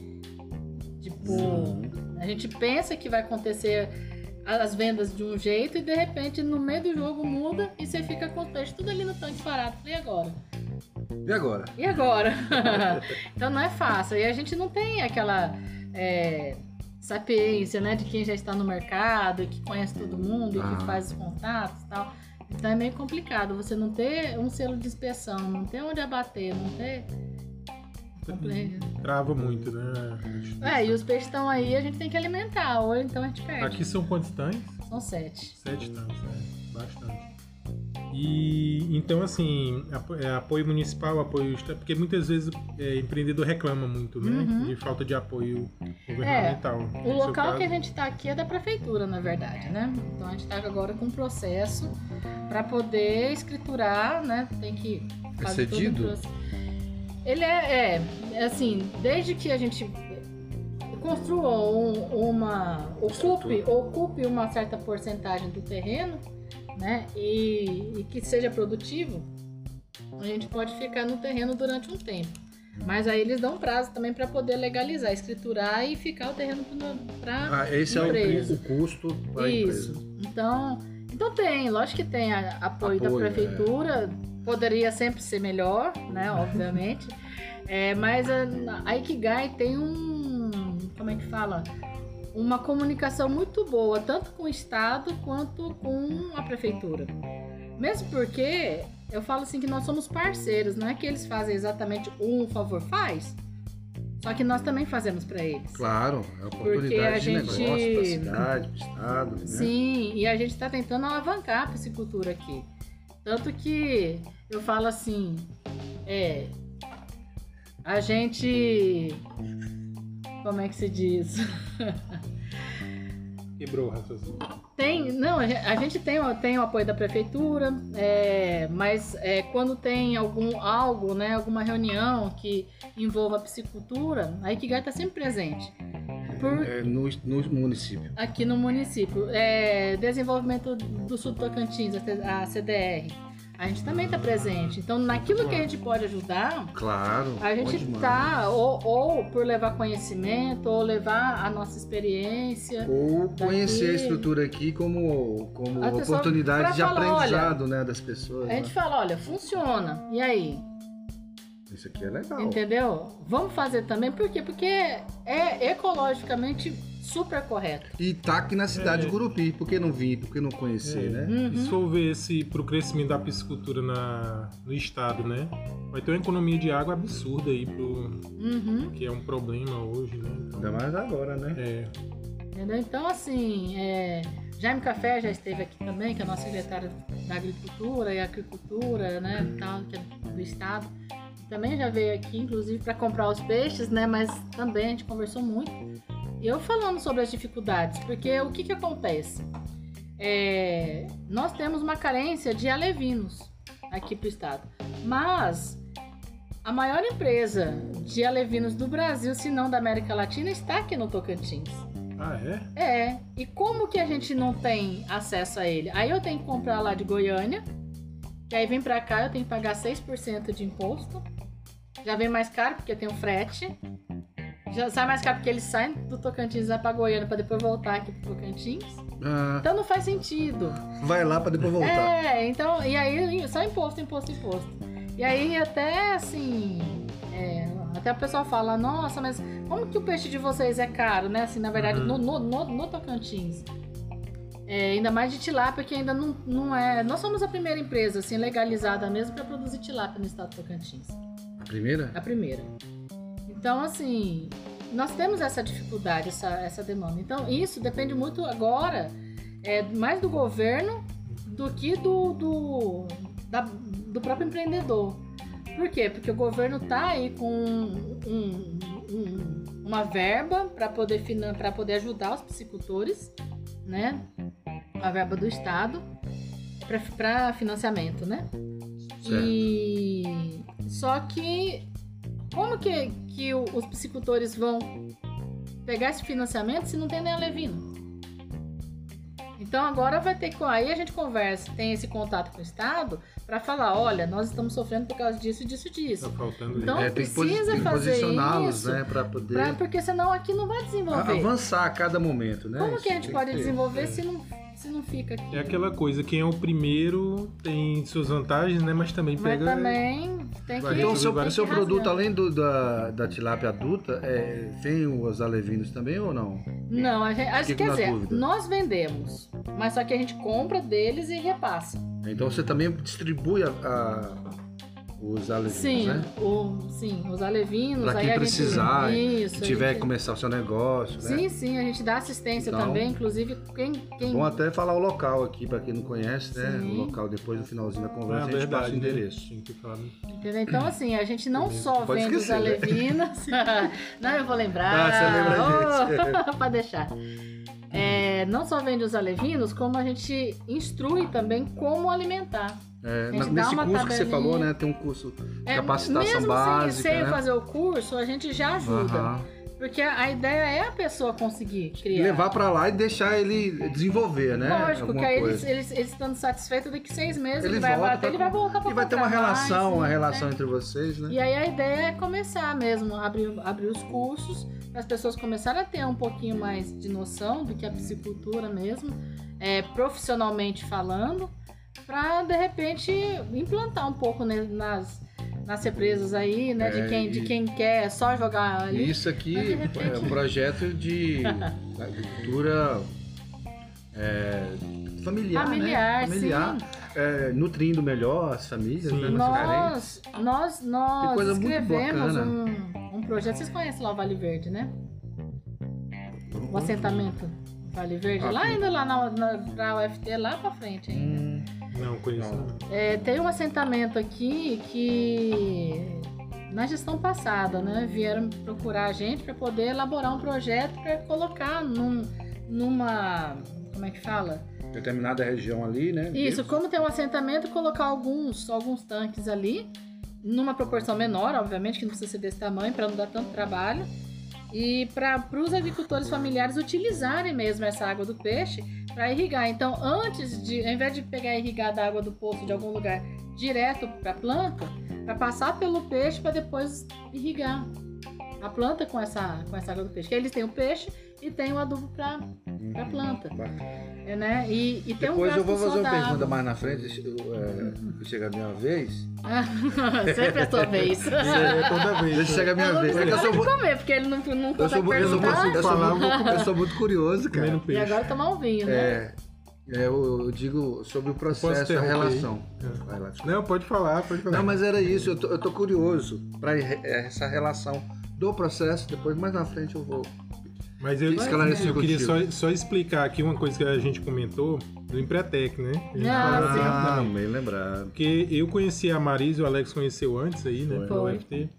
Tipo, Uhum. a gente pensa que vai acontecer as vendas de um jeito e de repente no meio do jogo muda e você fica com o peixe tudo ali no tanque parado. E agora? E agora? E agora? então não é fácil. E a gente não tem aquela é, sapiência, né? De quem já está no mercado, e que conhece todo mundo, e Ah. que faz os contatos e tal. Então é meio complicado você não ter um selo de inspeção, não ter onde abater, não ter. Complexo. Trava muito, né? É, e os peixes estão aí, a gente tem que alimentar, ou então a gente perde. Aqui são quantos tanques? São sete. Sete tanques, né? Bastante. E então, assim, é, apoio municipal, apoio. Porque muitas vezes é, empreendedor reclama muito, né? Uhum. De falta de apoio governamental. O No seu local caso, que a gente está aqui é da prefeitura, na verdade, né? Então a gente está agora com um processo para poder escriturar, né? Tem que fazer um cedido? Ele é, é, é assim, desde que a gente construa um- uma ocupe, ocupe uma certa porcentagem do terreno, né? E, e que seja produtivo, a gente pode ficar no terreno durante um tempo. Mas aí eles dão prazo também para poder legalizar, escriturar e ficar o terreno para Ah, esse é Empresa. o, o custo para a isso. empresa. Então, então tem, lógico que tem a- apoio, Apoio, da prefeitura, poderia sempre ser melhor, né? Obviamente. É, mas a, a Ikigai tem um. Como é que fala? Uma comunicação muito boa, tanto com o Estado quanto com a prefeitura. Mesmo porque eu falo assim que nós somos parceiros, não é que eles fazem exatamente um favor, faz. Só que nós também fazemos para eles. Claro, é Porque oportunidade a de gente- negócio para a cidade, para o estado. Né? Sim, e a gente está tentando alavancar a piscicultura aqui. Tanto que eu falo assim, é. A gente. Como é que se diz? Quebrou o raciocínio. Tem, não, a gente tem, o- tem o apoio da prefeitura, é, mas é, quando tem algum algo, né, alguma reunião que envolva a piscicultura, a Ikigai está sempre presente. Por, É, no, no município. aqui no município. É, desenvolvimento do Sul do Tocantins, a CDR, a gente também está presente. Então, naquilo que a gente pode ajudar, Claro. a gente pode demais. tá, ou, ou por levar conhecimento, ou levar a nossa experiência. Ou conhecer a Daqui- estrutura aqui como, como A oportunidade de falar, aprendizado né, das pessoas. A gente né? fala, olha, funciona. E aí? Isso aqui é legal. Entendeu? Vamos fazer também, por quê? Porque é ecologicamente super correto. E tá aqui na cidade É. de Gurupi. Por que não vir? Por que não conhecer, É. né? E se Uhum. for ver esse pro crescimento da piscicultura na, no estado, né? Vai ter uma economia de água absurda aí, pro, Uhum. que é um problema hoje, né? Então, Ainda mais agora, né? é, Entendeu? Então, assim, é, Jaime Café já esteve aqui também, que é nosso secretário da Agricultura e Agricultura, né, tal, que é do Estado. Também já veio aqui, inclusive, para comprar os peixes, né, mas também a gente conversou muito. Eu falando sobre as dificuldades, porque o que, que acontece? É, nós temos uma carência de alevinos aqui para o Estado, mas a maior empresa de alevinos do Brasil, se não da América Latina, está aqui no Tocantins. Ah, é? É, e como que a gente não tem acesso a ele? Aí eu tenho que comprar lá de Goiânia, que aí vem pra cá eu tenho que pagar 6% de imposto. Já vem mais caro porque tem o frete. Já sai mais caro porque eles saem do Tocantins e vai pra Goiânia pra depois voltar aqui pro Tocantins. Ah, Então não faz sentido. vai lá pra depois voltar. É, então, e aí só imposto, imposto, imposto. E aí até assim, é, até o pessoal fala, nossa, mas como que o peixe de vocês é caro, né? Assim, na verdade, Uhum. no, no, no, no Tocantins. É, ainda mais de tilápia, que ainda não, não é. Nós somos a primeira empresa, assim, legalizada mesmo para produzir tilápia no estado do Tocantins. A primeira? A primeira. Então, assim, nós temos essa dificuldade, essa, essa demanda. Então, isso depende muito agora, é, mais do governo do que do, do, da- do próprio empreendedor. Por quê? Porque o governo tá aí com um- um- uma verba para poder, pra poder ajudar os piscicultores, né? A verba do Estado para financiamento, né? Certo. E só que como que, que o- os piscicultores vão pegar esse financiamento se não tem nem alevino? Então agora vai ter que aí a gente conversa, tem esse contato com o Estado para falar, olha, nós estamos sofrendo por causa disso, disso, disso. Tá faltando Então, É, precisa tem que fazer posicioná-los, isso né? Pra poder Pra- porque senão aqui não vai a- desenvolver. avançar a cada momento, né? Como Isso que a gente pode desenvolver é. se não, se não fica aqui? É aquela coisa, quem é o primeiro tem suas vantagens, né? Mas também Mas pega. também tem que Então, seu, várias seu tem que produto, rasgar. além do, da, da tilápia adulta, é, tem os alevinos também ou não? Não, a gente, a gente- quer dizer, dúvida. nós vendemos, mas só que a gente compra deles e repassa. Então você também distribui a, a- os alevinos, Sim, né? o, sim, os alevinos. Pra aí quem a precisar, gente, isso, tiver que gente- começar o seu negócio, né? Sim, sim, a gente dá assistência Então- também, inclusive quem, quem Bom até falar o local aqui, pra quem não conhece, né? Sim. O local depois no finalzinho da É conversa a a gente passa verdade, o né? endereço. Né? entendeu? Então assim, a gente não só Pode vende os esquecer, né? alevinos, não eu vou lembrar, Ah, você lembra oh, pra deixar. É, não só vende os alevinos, como a gente instrui também como alimentar. É, na- nesse curso que você tabelinha. falou, né? Tem um curso de É, capacitação mesmo básica, sem, sem né? fazer o curso, a gente já ajuda. Aham. Porque a ideia é a pessoa conseguir criar. Levar pra lá e deixar ele desenvolver, né? Lógico, Alguma que aí eles, eles, eles estando satisfeitos daqui seis meses, ele, Ele vai volta bater, ele vai voltar pra E vai ter uma comprar mais, relação, uma sim, relação né? entre vocês, né? E aí a ideia é começar mesmo, abrir, abrir os cursos, para as pessoas começarem a ter um pouquinho mais de noção do que a piscicultura mesmo, é, profissionalmente falando, para de repente implantar um pouco né, nas, nas represas aí, né? É, de, quem, de e- quem quer só jogar ali. Isso aqui de repente- é um projeto de agricultura é, familiar, Familiar, né? Familiar, é, nutrindo melhor as famílias, né? Nós, nós, nós escrevemos um, um projeto. Vocês conhecem lá o Vale Verde, né? O assentamento Vale Verde. Ah, lá ainda lá na, na, pra UFT, lá pra frente ainda. Hum, Não, conheço. Não. É, tem um assentamento aqui que na gestão passada, né, vieram procurar a gente para poder elaborar um projeto para colocar num, numa. Como é que fala? Determinada região ali, né? Isso, como tem um assentamento, colocar alguns, alguns tanques ali, numa proporção menor, obviamente, que não precisa ser desse tamanho, para não dar tanto trabalho. E para os agricultores familiares utilizarem mesmo essa água do peixe para irrigar. Então, antes de, ao invés de pegar e irrigar da água do poço de algum lugar direto para a planta, para passar pelo peixe para depois irrigar a planta com essa, com essa água do peixe. Que eles têm o peixe e tem o adubo para a planta. É, né? E, e tem Depois um eu vou fazer uma pergunta água. mais na frente, eu, é, chega a minha vez. Sempre é a sua vez. É toda vez. Deixa chegar a minha Eu vez. É que eu não sou, comer, porque ele não, não eu consegue sou, mu- eu sou, eu sou muito- eu sou muito curioso, cara. peixe. E agora tomar um vinho, né? É, é, eu, digo sobre o processo, a relação. É. Não, pode falar, pode falar. Não, mas era isso, eu tô, eu tô curioso para essa relação do processo, depois mais na frente eu vou. Mas eu, Esclarecer eu queria só, só explicar aqui uma coisa que a gente comentou do Empretec, né? Ah, fala sim. sempre também. bem lembrado. Porque eu conheci a Marise, o Alex conheceu antes aí, né? Foi. Pela UFT.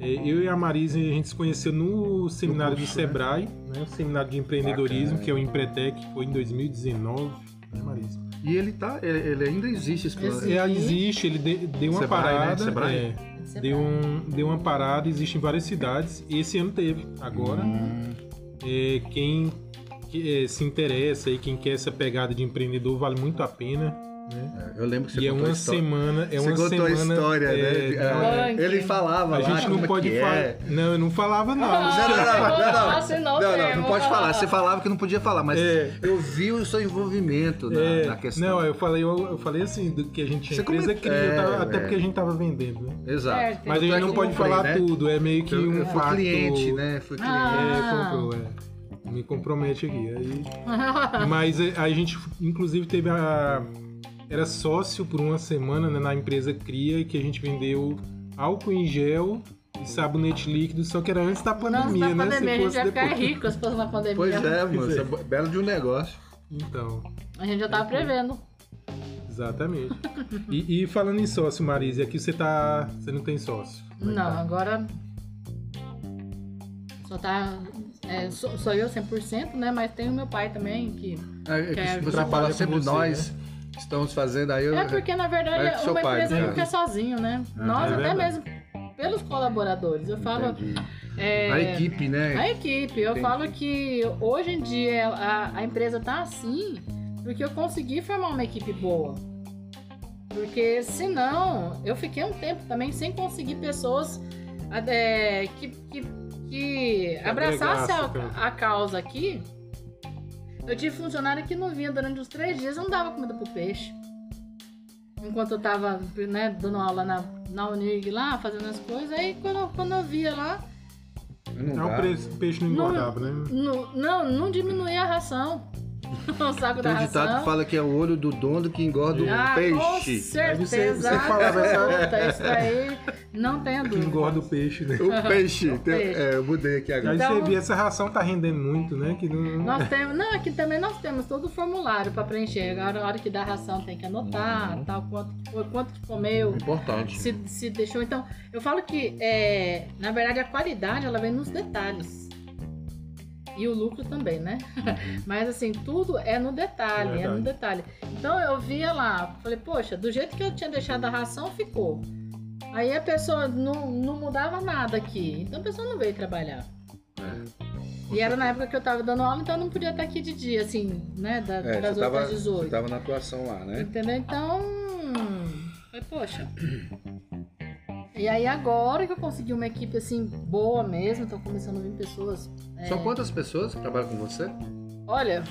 É, Eu e a Marise, a gente se conheceu no seminário do curso, né? Sebrae, né? O seminário de empreendedorismo, Bacana. que é o Empretec, que foi em 2019, né, Marise? E ele tá, ele, ele ainda existe esse plano. Existe. É, existe, ele de- deu uma Sebrae, né? parada. Sebrae? é, deu, um, deu uma parada, existe em várias cidades. E esse ano teve. Agora, Hum, é, quem que, é, se interessa e quem quer essa pegada de empreendedor vale muito a pena. Né? é, eu lembro que você E é contou a uma semana. É você uma contou semana, a história, é, né? É, Ranking. ele falava A lá gente não como é pode falar. é. Não, eu não falava, não. Não, não, não, não, não. Não, não, não pode falar. Você falava que não podia falar, mas É. eu vi o seu envolvimento na, É, na questão. Não, eu falei, eu, eu falei assim, do que a gente tinha Você empresa comentou- cria, tava- é, até é. porque a gente tava vendendo, né? Exato. Certo. Mas a gente é não pode falar né? tudo, é meio que Eu, um eu fui fato... cliente, né? Fui cliente. Ah. É, comprou, é. Me compromete aqui. Aí... Mas é, a gente, inclusive, teve a. Era sócio por uma semana né, na empresa Cria, que a gente vendeu álcool em gel e sabonete líquido, só que era antes da pandemia, na né? pandemia, a gente vai ficar rico se fosse na pandemia. Pois é, mano. É. Isso é belo de um negócio. Então, A gente já tava prevendo. exatamente. E, e falando em sócio, Marise, aqui você tá. Você não tem sócio. É que Não, tá? agora. Só tá. é, sou, sou eu 100%, né? Mas tem o meu pai também, que. É, é que fala com sempre você, nós estamos fazendo, aí. É porque, na verdade, É uma pai, empresa nunca é sozinho, né? Ah, Nós, é até mesmo pelos colaboradores. Eu falo. É, A equipe, né? A equipe. Eu Entendi. falo que hoje em dia a, a empresa tá assim porque eu consegui formar uma equipe boa. Porque senão eu fiquei um tempo também sem conseguir pessoas é, que, que, que a, a causa aqui. Eu tive funcionário que não vinha durante os três dias, eu não dava comida pro peixe. Enquanto eu tava né, dando aula na, na Unirg lá, fazendo as coisas, aí quando, eu- quando eu via lá, Não Não, dá. o preço- o peixe não Não- engordava, né? não, não, não diminuía a ração. O saco Tem da um ditado ração. que fala que é o olho do dono que engorda o ah, Com peixe. certeza. Aí você- você falava essa- Isso daí não tenha Que dúvida. engorda o peixe, né? O peixe. O peixe. É, eu mudei aqui agora. Aí Então- você via, essa ração tá rendendo muito, né? Que não... Nós temos, não, aqui também nós temos todo o formulário para preencher. Agora, na hora que dá a ração, tem que anotar, Uhum. tal, quanto, que quanto que comeu, Importante. se, se deixou. Então, eu falo que, é, na verdade, a qualidade ela vem nos detalhes. E o lucro também, né? Mas assim, tudo é no detalhe, é, Verdade. no detalhe. Então eu via lá, falei, poxa, do jeito que eu tinha deixado a ração, ficou. Aí a pessoa não, não mudava nada aqui. Então a pessoa não veio trabalhar. É. E era na época que eu tava dando aula, então eu não podia estar aqui de dia, assim, né? Da- É, das você, tava, outras 18. você tava na atuação lá, né? Entendeu? Então. Falei, poxa. E aí agora que eu consegui uma equipe assim boa mesmo, estão começando a vir pessoas. é, São quantas pessoas que trabalham com você? Olha,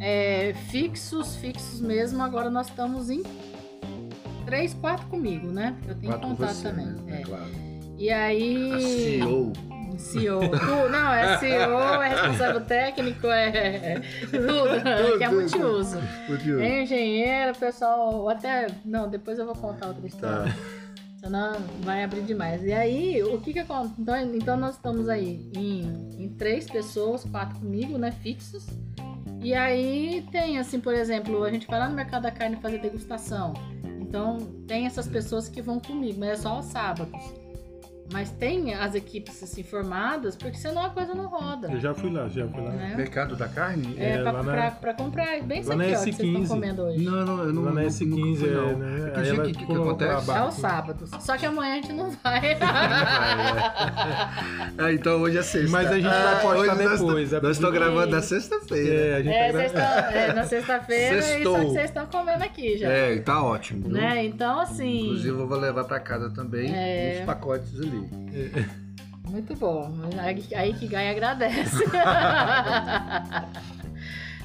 é, fixos, fixos mesmo, agora nós estamos em três, quatro comigo, né? Eu tenho Quatro contato você, também. né? é. Claro. E aí. A CEO. CEO. Tu- Não, é CEO, é responsável técnico, é tudo, que é multiuso. É engenheiro, pessoal, até. Não, depois eu vou contar outra história. Tá. Senão vai abrir demais. E aí, o que que acontece? Então, então nós estamos aí em, em três pessoas, quatro comigo, né? Fixos. E aí tem, assim, por exemplo, a gente vai lá no mercado da carne fazer degustação. Então tem essas pessoas que vão comigo, mas é só aos sábados. Mas tem as equipes assim formadas, porque senão a coisa não roda. Eu já fui lá, já fui lá. Né? Mercado da carne? É, É, pra, lá na- pra- pra comprar bem isso aqui, ó, que vocês estão S15. comendo hoje. Não, não, eu não. Lá na nunca S15, fui, não. é, né? Que dia ela que, que, que acontece? É barra. os sábados. Só que amanhã a gente não vai. Ah, então hoje é sexta. Mas a gente vai Ah, postar hoje nós- depois, é Nós estamos porque- gravando na sexta-feira. É, a gente É, tá estão- é, na sexta-feira e só que vocês estão comendo aqui já. É, tá ótimo. Né? Então, assim. Inclusive, eu vou levar pra casa também É. uns pacotes ali. Muito bom. Aí, aí que ganha agradece.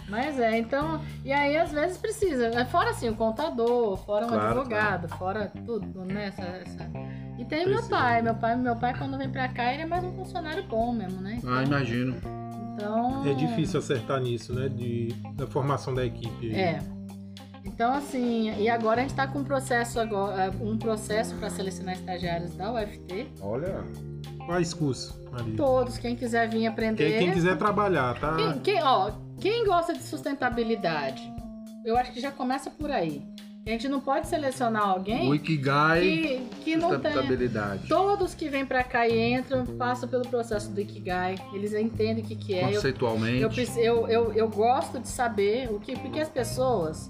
Mas é, então. E aí às vezes precisa. né? Fora assim, o contador, fora um Claro, advogado, fora tudo, né? Essa, essa- E tem meu pai. Meu pai, meu pai, quando vem pra cá, ele é mais um funcionário bom mesmo, né? Então, Ah, imagino. então É difícil acertar nisso, né? De, da formação da equipe. É. Então, assim, e agora a gente está com um processo agora, um processo para selecionar estagiários da UFT. Olha. Quais cursos, Maria? Todos, quem quiser vir aprender. Quem, quem quiser trabalhar, tá? Quem, quem- ó, quem gosta de sustentabilidade, eu acho que já começa por aí. A gente não pode selecionar O alguém Ikigai, que, que não tem. sustentabilidade. Todos que vêm pra cá e entram passam pelo processo do Ikigai. Eles entendem o que, que é. Conceitualmente. eu, eu, eu, eu gosto de saber o que. Porque as pessoas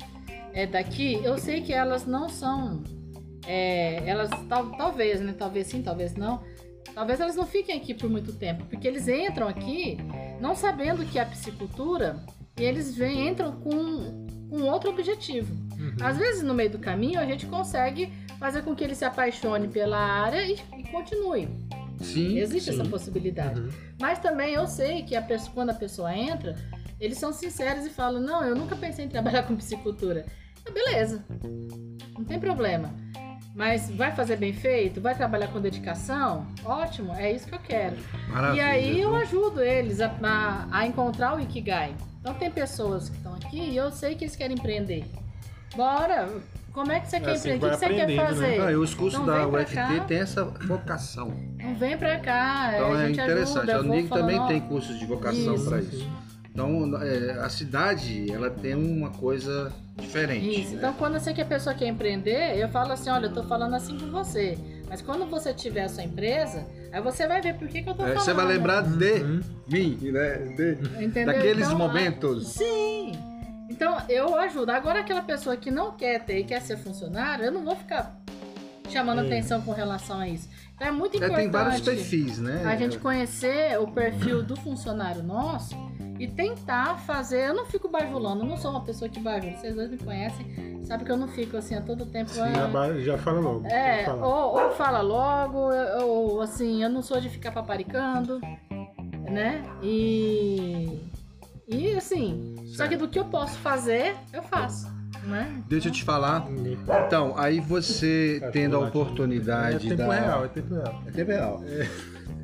é, daqui, eu sei que elas não são. é, elas tal, talvez, né? Talvez sim, talvez não. Talvez elas não fiquem aqui por muito tempo, porque eles entram aqui não sabendo que é a piscicultura e eles vêm, entram com, com outro objetivo. Uhum. Às vezes, no meio do caminho, a gente consegue fazer com que ele se apaixone pela área e, e continue. Sim. Existe sim. essa possibilidade. Uhum. Mas também eu sei que a pessoa- quando a pessoa entra, eles são sinceros e falam: Não, eu nunca pensei em trabalhar com piscicultura. Ah, beleza, não tem problema. Mas vai fazer bem feito? Vai trabalhar com dedicação? Ótimo, é isso que eu quero. Maravilha. E aí eu ajudo eles a, a- a encontrar o Ikigai. Então tem pessoas que estão aqui e eu sei que eles querem empreender. Bora! Como é que você quer Assim, empreender? O que você quer aprendendo, fazer? Ah, e os cursos Então da pra UFT cá. têm essa vocação. Então vem pra cá, Então a é gente interessante. ajuda. a UNIG também ó, tem cursos de vocação Isso. para isso. Então é, a cidade ela tem uma coisa diferente. Isso, né? então quando eu sei que a pessoa quer empreender, eu falo assim, olha, eu tô falando assim com você. Mas quando você tiver a sua empresa, aí você vai ver por que, que eu tô É, falando. você vai lembrar de Uhum. mim, né? De- Entendeu? daqueles Então, momentos. Sim! Então eu ajudo. Agora aquela pessoa que não quer ter e quer ser funcionário, eu não vou ficar chamando É. atenção com relação a isso. Então é muito É, importante tem vários perfis, né? a gente conhecer o perfil do funcionário nosso e tentar fazer. Eu não fico bajulando, eu não sou uma pessoa que bajula. Vocês dois me conhecem, sabe que eu não fico assim a todo tempo. ah, Já, fala logo. é, ou, ou fala logo, ou assim, eu não sou de ficar paparicando, né? E. E assim, só que Certo. do que eu posso fazer, eu faço, né? Deixa eu te falar. Ninguém- Então, aí você Cara, tendo a oportunidade É tempo da. real, é tempo real. É tempo real.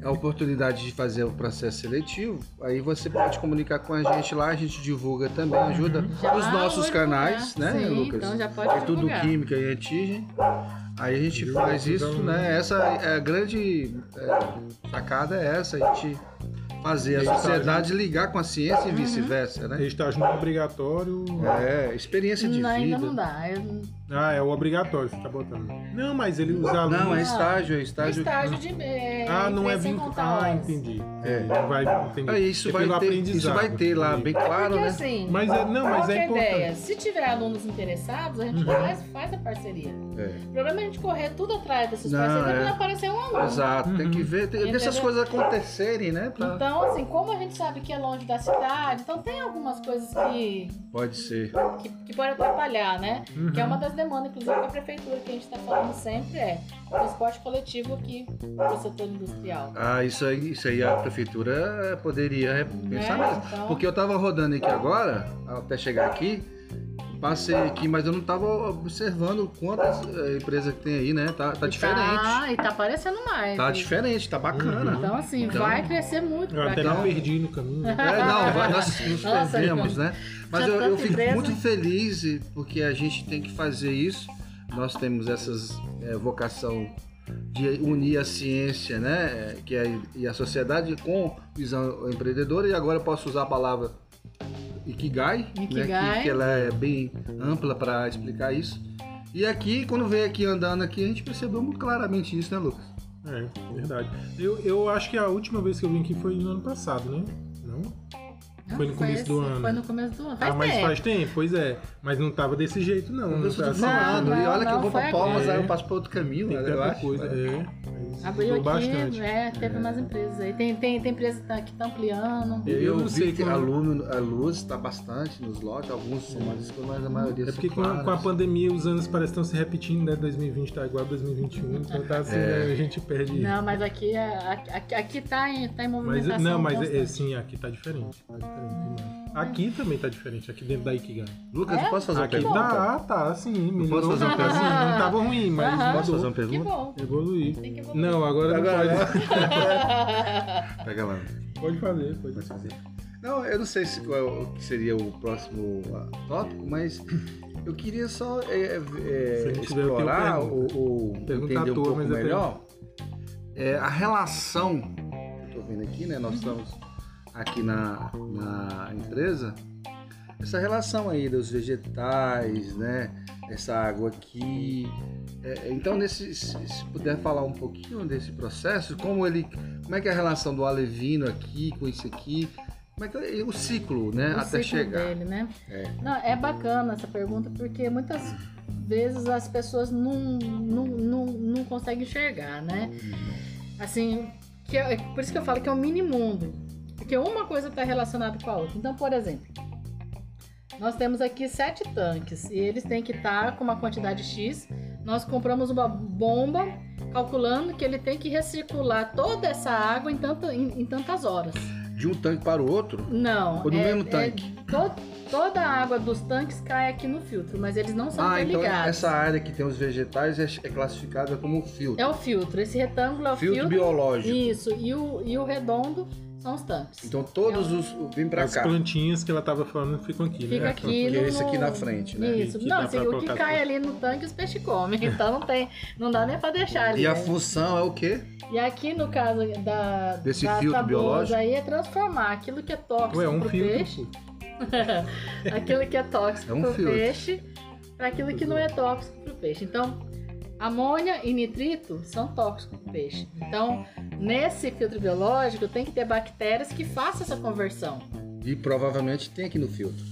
A oportunidade de fazer o processo seletivo, aí você pode comunicar com a gente lá, a gente divulga também, ajuda Já os nossos canais, divulgar. né, Sim, Lucas? então já pode é tudo divulgar. química e antígeno. Aí a gente Divulga, faz isso, divulga. né? Essa é a grande é, sacada é essa, a gente fazer a sociedade ligar com a ciência Uhum. e vice-versa, né? Estágio não é obrigatório. É, experiência de Não, ainda vida. não dá. Eu- Ah, é o obrigatório, você tá botando. Não, mas ele, os alunos. Não, é estágio, é É estágio. estágio de. É, Ah, não é contar Ah, entendi. É. Vai, entendi. É, isso, É vai ter, isso vai ter lá bem claro, Porque né? assim, Mas é, não, mas é importante. ideia? Se tiver alunos interessados, a gente Uhum. faz, faz a parceria. É. O problema é a gente correr tudo atrás desses Não, parceiros é. e não aparecer um aluno. Exato, tem Uhum. que ver, tem, dessas Entendeu? coisas acontecerem, né? pra- Então, assim, como a gente sabe que é longe da cidade, então tem algumas coisas que, Pode ser. que, que podem atrapalhar, né? Uhum. Que é uma das demandas, inclusive, da prefeitura que a gente está falando sempre é o transporte coletivo aqui para o setor industrial. Ah, isso aí, isso aí a prefeitura poderia pensar Né? mesmo. Então- Porque eu tava rodando aqui agora, até chegar aqui, passei aqui, mas eu não tava observando quantas eh, empresas que tem aí, né? Tá, tá E diferente. Tá, e tá aparecendo mais. Tá E- diferente, tá bacana. Então, assim, Então- vai crescer muito Eu até cá. me perdi no caminho. É, não, vai- nós nos Nossa, perdemos, né? Mas eu, eu fico empresa. muito feliz porque a gente tem que fazer isso. Nós temos essas eh, vocação de unir a ciência, né, que é, e a sociedade com visão empreendedora. E agora eu posso usar a palavra ikigai, Né, Ikigai. que, que ela é bem ampla para explicar isso. E aqui, quando veio aqui andando aqui, a gente percebeu muito claramente isso, né, Lucas? É, verdade. Eu, eu acho que a última vez que eu vim aqui foi no ano passado, né? Não? Não, Foi no começo do esse- ano. Foi no começo do ano. Faz ah, mas tempo. faz tempo? Pois é. Mas não tava desse jeito, não. Não tá te assim. falando. Não, e olha que eu não, vou foi pra Palmas, agora. aí eu passo pra outro caminho, Tem né, eu acho. coisa. mas- É. mas Abriu aqui, bastante. é, teve mais empresas aí. Tem, tem, tem empresa que tá, que tá ampliando. Eu Eu, não vi sei que como- a, luz, a luz está bastante nos lotes, alguns são mais escuros, mas a maioria É são porque com a, claros. com a pandemia os anos parecem estão se repetindo, né? 2020 tá igual a 2021, então tá assim, É. né, a gente perde. Não, mas aqui, é- aqui, aqui tá, em, tá em mas, movimentação não, mas é, sim, aqui tá diferente. Diferente demais. Aqui também tá diferente, aqui dentro da Ikigai. Lucas, É? eu posso fazer uma Aqui pergunta? tá, tá, sim. Melhorou. fazer uma tá, assim, pergunta? não tava ruim, mas Aham. Posso fazer mudou. uma Que pergunta? bom. Evoluir. Tem que evoluir. Não, agora, Agora, não pode. Pega lá. Pode fazer, pode Pode fazer. fazer. Não, eu não sei se qual é o que seria o próximo ah, tópico, mas eu queria só é, é, Se a gente tiver explorar ou, ou Pergunta entender à um toa, pouco mas eu melhor é, a relação que eu tô vendo aqui, né? Nós estamos aqui na, na empresa, essa relação aí dos vegetais, né? Essa água aqui. É, então, nesse, se puder falar um pouquinho desse processo, como ele, como é que é a relação do alevino aqui com isso aqui, como é que é o ciclo, né? o até ciclo chegar. dele, né? É. Não, é bacana essa pergunta porque muitas vezes as pessoas não, não, não, não conseguem enxergar, né? Assim, que é, por isso que eu falo que é um mini mundo. Porque uma coisa está relacionada com a outra. Então, por exemplo, nós temos aqui sete tanques e eles têm que estar com uma quantidade X. Nós compramos uma bomba calculando que ele tem que recircular toda essa água em, tanta, em- em tantas horas. De um tanque para o outro, Não. Ou do é- mesmo é tanque? to- toda a água dos tanques cai aqui no filtro, mas eles não são ah, então interligados. essa área que tem os vegetais é, é classificada como filtro. É o filtro. Esse retângulo é o filtro, filtro. biológico. Isso. E o, e o redondo são os tanques. Então todos É um- os vêm para As cá. plantinhas que ela tava falando ficam aqui, Fica né? aqui Porque no, esse aqui no- na frente, né? Isso. Que não, assim, pra o que cai as ali no tanque os peixes comem. Então não tem, não dá nem pra deixar ali. E a né? função é o quê? E aqui no caso da Desse da filtro biológico? aí é transformar aquilo que é tóxico Ué, é um pro filtro. peixe, aquilo que é tóxico É um pro filtro. peixe, para aquilo que não é tóxico pro peixe. Então, amônia e nitrito são tóxicos pro peixe. Então, nesse filtro biológico tem que ter bactérias que façam essa conversão. E provavelmente tem aqui no filtro.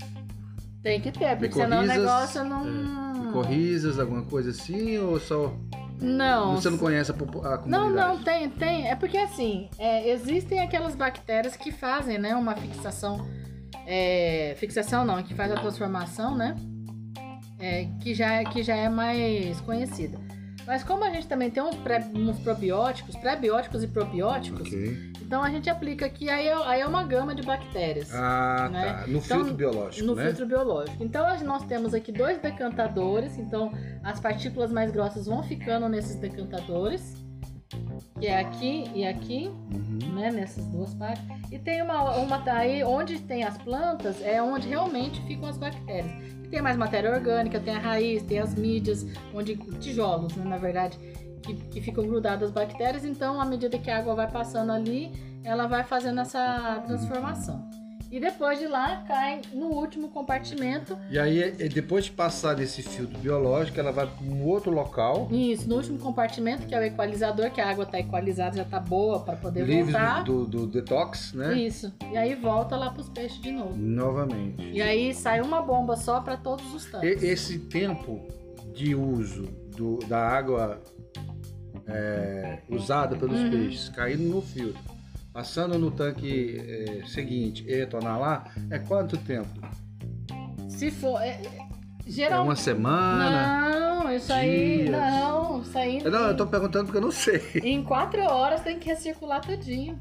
Tem que ter, porque senão o negócio não. Corrizas, alguma coisa assim, ou só. Não. Você não conhece a, a Não, comunidade? não, tem, tem. É porque assim, é, existem aquelas bactérias que fazem, né, uma fixação. é, fixação não, que faz a transformação, né? é, que, já, que já é mais conhecida. Mas como a gente também tem uns, pré, uns probióticos, pré-bióticos e probióticos, Ok. então a gente aplica aqui, aí é, aí é uma gama de bactérias. Ah, Né? tá. No Então, filtro biológico, no né? filtro biológico. Então nós temos aqui dois decantadores, então as partículas mais grossas vão ficando nesses decantadores, que é aqui e aqui, Uhum. né, nessas duas partes. E tem uma, uma aí onde tem as plantas, é onde realmente ficam as bactérias. Tem mais matéria orgânica, tem a raiz, tem as mídias, onde tijolos, né, na verdade, que, que ficam grudadas as bactérias. Então, à medida que a água vai passando ali, ela vai fazendo essa transformação. E depois de lá cai no último compartimento. E aí, depois de passar desse filtro biológico, ela vai para um outro local, Isso, no último compartimento, que é o equalizador, que a água está equalizada, já está boa para poder livre voltar. do, do- detox, né? Isso. E aí volta lá para os peixes de novo. Novamente. E aí sai uma bomba só para todos os E- tanques. esse tempo de uso do- da água é, usada pelos Uhum. peixes caindo no filtro, passando no tanque é, seguinte e retornar lá, é quanto tempo? Se for. É, É geral... uma semana? Não, isso aí. Dias? Não, isso aí. Não, eu tô perguntando porque eu não sei. Em quatro horas tem que recircular tudinho.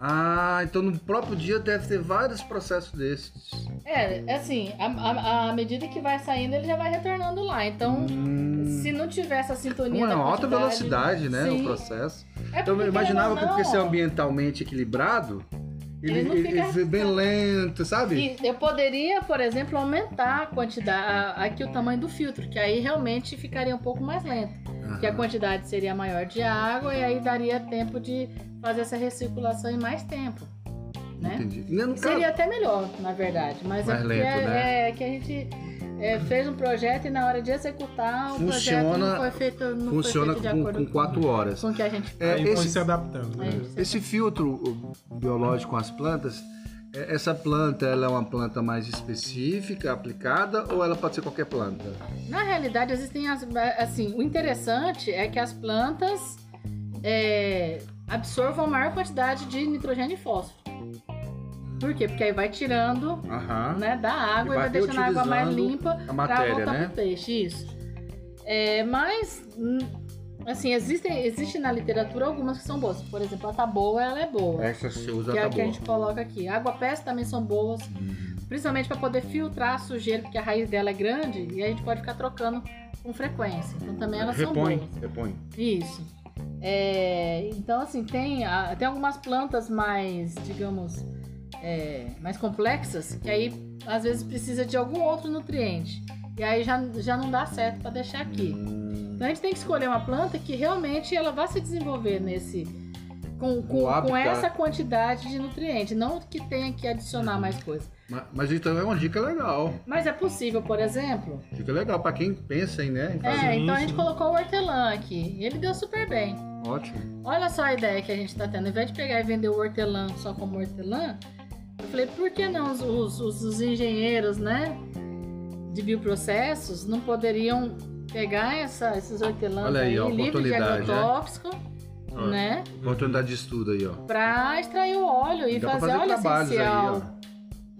Ah, então no próprio dia deve ter vários processos desses. É, assim, à medida que vai saindo, ele já vai retornando lá. Então, Hum, se não tiver essa sintonia. uma alta velocidade, né? Sim. O processo. É Então eu imaginava que porque ser ambientalmente equilibrado, ele, Ele ele, fica- ele bem lento, sabe? E eu poderia, por exemplo, aumentar a quantidade, aqui o tamanho do filtro, que aí realmente ficaria um pouco mais lento. Que a quantidade seria maior de água e aí daria tempo de fazer essa recirculação em mais tempo. Né? Entendi. Caso- Seria até melhor, na verdade. Mas Mais é porque lento, é, né? é que a gente. é, fez um projeto e na hora de executar o projeto Funciona- não foi feito, não Funciona foi feito de com, acordo com quatro horas. com o que a gente É, esse- se adaptando. né? É. Esse filtro biológico com as plantas, é, essa planta ela é uma planta mais específica, aplicada, ou ela pode ser qualquer planta? Na realidade, existem as. Assim, o interessante é que as plantas é, absorvam a maior quantidade de nitrogênio e fósforo. Por quê? Porque aí vai tirando Aham. né, da água E e vai deixando a água mais limpa para voltar né? pro peixe. Isso. É, mas, hum, assim, existem, existe na literatura algumas que são boas. Por exemplo, a taboa, ela é boa. Essa se usa que é a que a gente coloca aqui. Água pés também são boas, principalmente para poder filtrar a sujeira, porque a raiz dela é grande e a gente pode ficar trocando com frequência. Então também elas são Repõe, boas. repõe. Isso. É, então, assim, tem, a- tem algumas plantas mais, digamos, é, mais complexas, que aí às vezes precisa de algum outro nutriente. E aí já, já não dá certo para deixar aqui. Então a gente tem que escolher uma planta que realmente ela vai se desenvolver nesse. Com, com, com essa quantidade de nutriente, não que tenha que adicionar mais coisa. ma- Mas então é uma dica legal. Mas é possível, por exemplo. Dica legal para quem pensa em, né, em. É, então a isso. gente colocou o hortelã aqui. E ele deu super bem. Ótimo. Olha só a ideia que a gente tá tendo. Ao invés de pegar e vender o hortelã só como hortelã, eu falei, por que não os, os- os- os engenheiros, né? De bioprocessos não poderiam pegar essa- esses hortelãs Olha aí, aí, ó, livres de né? agrotóxico, Ó. né? Oportunidade de estudo aí, ó. Pra extrair o óleo e Dá fazer, fazer óleo trabalhos aí,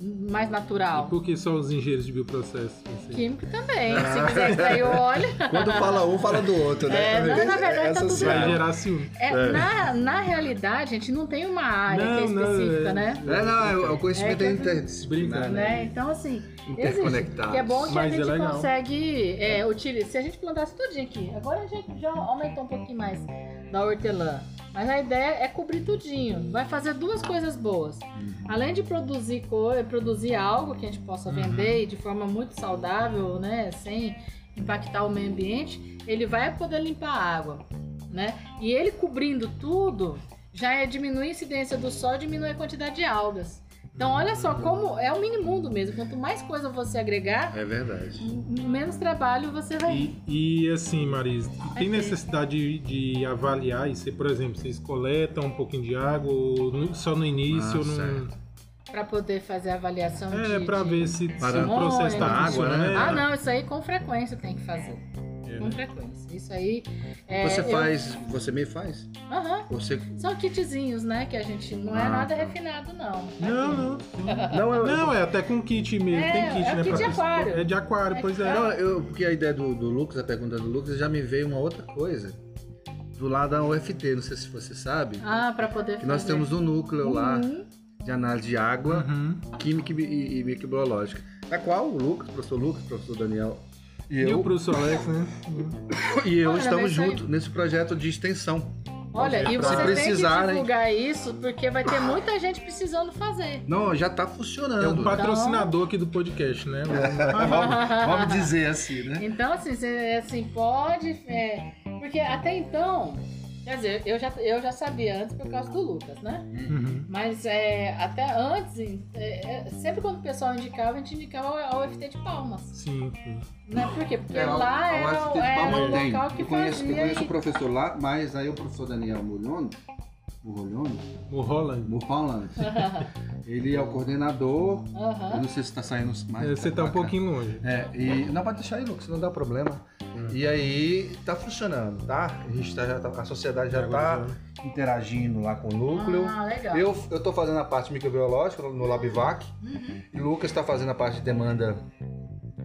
mais E natural. por que só os engenheiros de bioprocesso? Assim? Químico também. Se quiser extrair o óleo. Quando fala um, fala do outro, né? É, não, na verdade, tá tudo Vai gerar ciúme. É, Na, na realidade, a gente não tem uma área que é Não, não, específica, é- né? É, não, é, o conhecimento É é, que- interdisciplinar, né? né? Então, assim, existe. Interconectados. Que é bom que Mas a é gente legal. consegue é, utilizar. Se a gente plantasse tudinho aqui, agora a gente já aumentou um pouquinho mais da hortelã. Mas a ideia é cobrir tudinho. Vai fazer duas coisas boas. Uhum. Além de produzir, co- produzir algo que a gente possa vender e de forma muito saudável, né? Sem impactar o meio ambiente, ele vai poder limpar a água, né? E ele cobrindo tudo, já é diminuir a incidência do sol e diminui a quantidade de algas. Então, olha só como é o mini mundo mesmo. Quanto mais coisa você agregar, É verdade. menos trabalho você vai. E, e assim, Marisa, tem necessidade de, de avaliar isso? Por exemplo, vocês coletam um pouquinho de água ou no- só no início? Ah, no... Para poder fazer a avaliação de. É, pra de- ver se, se Para- o processo Hormônio, tá água, né? É, Ah, não, isso aí com frequência tem que fazer. É, Com né? frequência. Isso aí. é, Você eu- faz, você mesmo faz? Aham. Você São kitzinhos, né? Que a gente não é Ah, nada tá. refinado, não. Não, não. Não, eu, Não, é até com kit mesmo. É, tem kit, é né? kit de aquário. É de aquário, É pois de é. Não, eu, porque a ideia do, do Lucas, a pergunta do Lucas, já me veio uma outra coisa. Do lado da UFT, não sei se você sabe, Ah, para poder que nós fazer. temos um núcleo lá Uhum. de análise de água, Uhum. química e, e, microbiológica. Da qual o Lucas, o professor Lucas, o professor Daniel e E o eu, professor Alex, né? e eu Olha, estamos mas isso aí- juntos nesse projeto de extensão. Olha, e Se você tem que precisarem- divulgar isso porque vai ter muita gente precisando fazer. Não, já está funcionando. É um patrocinador aqui do podcast, né? vamos, vamos dizer assim, né? Então, assim, você assim, pode. é, porque até então. Quer dizer, eu já, eu já sabia antes por causa do Lucas, né? Uhum. Mas é, até antes, é, é, sempre quando o pessoal indicava, a gente indicava a UFT de Palmas. Sim, sim. Né? Por quê? Porque É, a- lá a era, UFT de era Palmas o tem. local que eu conheço, fazia. eu conheço e- o professor lá, mas aí o professor Daniel Mulhono, Mulhono, O Holland. Mulholland, ele é o coordenador. Eu não sei se está saindo mais. É, Você tá um pouquinho longe. É, e não pode deixar aí, Lucas, não dá problema. E aí tá funcionando, tá? A gente tá, já tá, a sociedade já tá interagindo lá com o núcleo. Ah, legal. Eu, eu tô fazendo a parte microbiológica no LabVac. Uhum. E o Lucas está fazendo a parte de demanda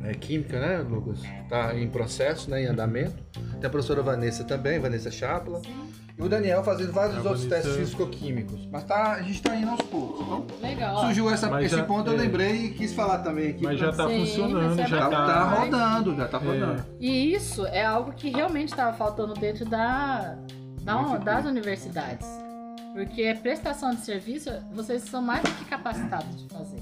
é, química, né, Lucas? Tá em processo, né, em andamento. Tem a professora Vanessa também, Vanessa Chapla. E o Daniel fazendo vários A outros testes físico-químicos. Mas tá, a gente tá indo aos poucos. Então, Legal. surgiu essa- Mas esse já- ponto, eu é. lembrei e quis falar também aqui. Mas pra- já tá Sim, funcionando, mas é já bacana. tá tá. rodando, já tá rodando. E isso é algo que realmente estava faltando dentro da, da- das universidades. Porque prestação de serviço, vocês são mais do que capacitados de fazer.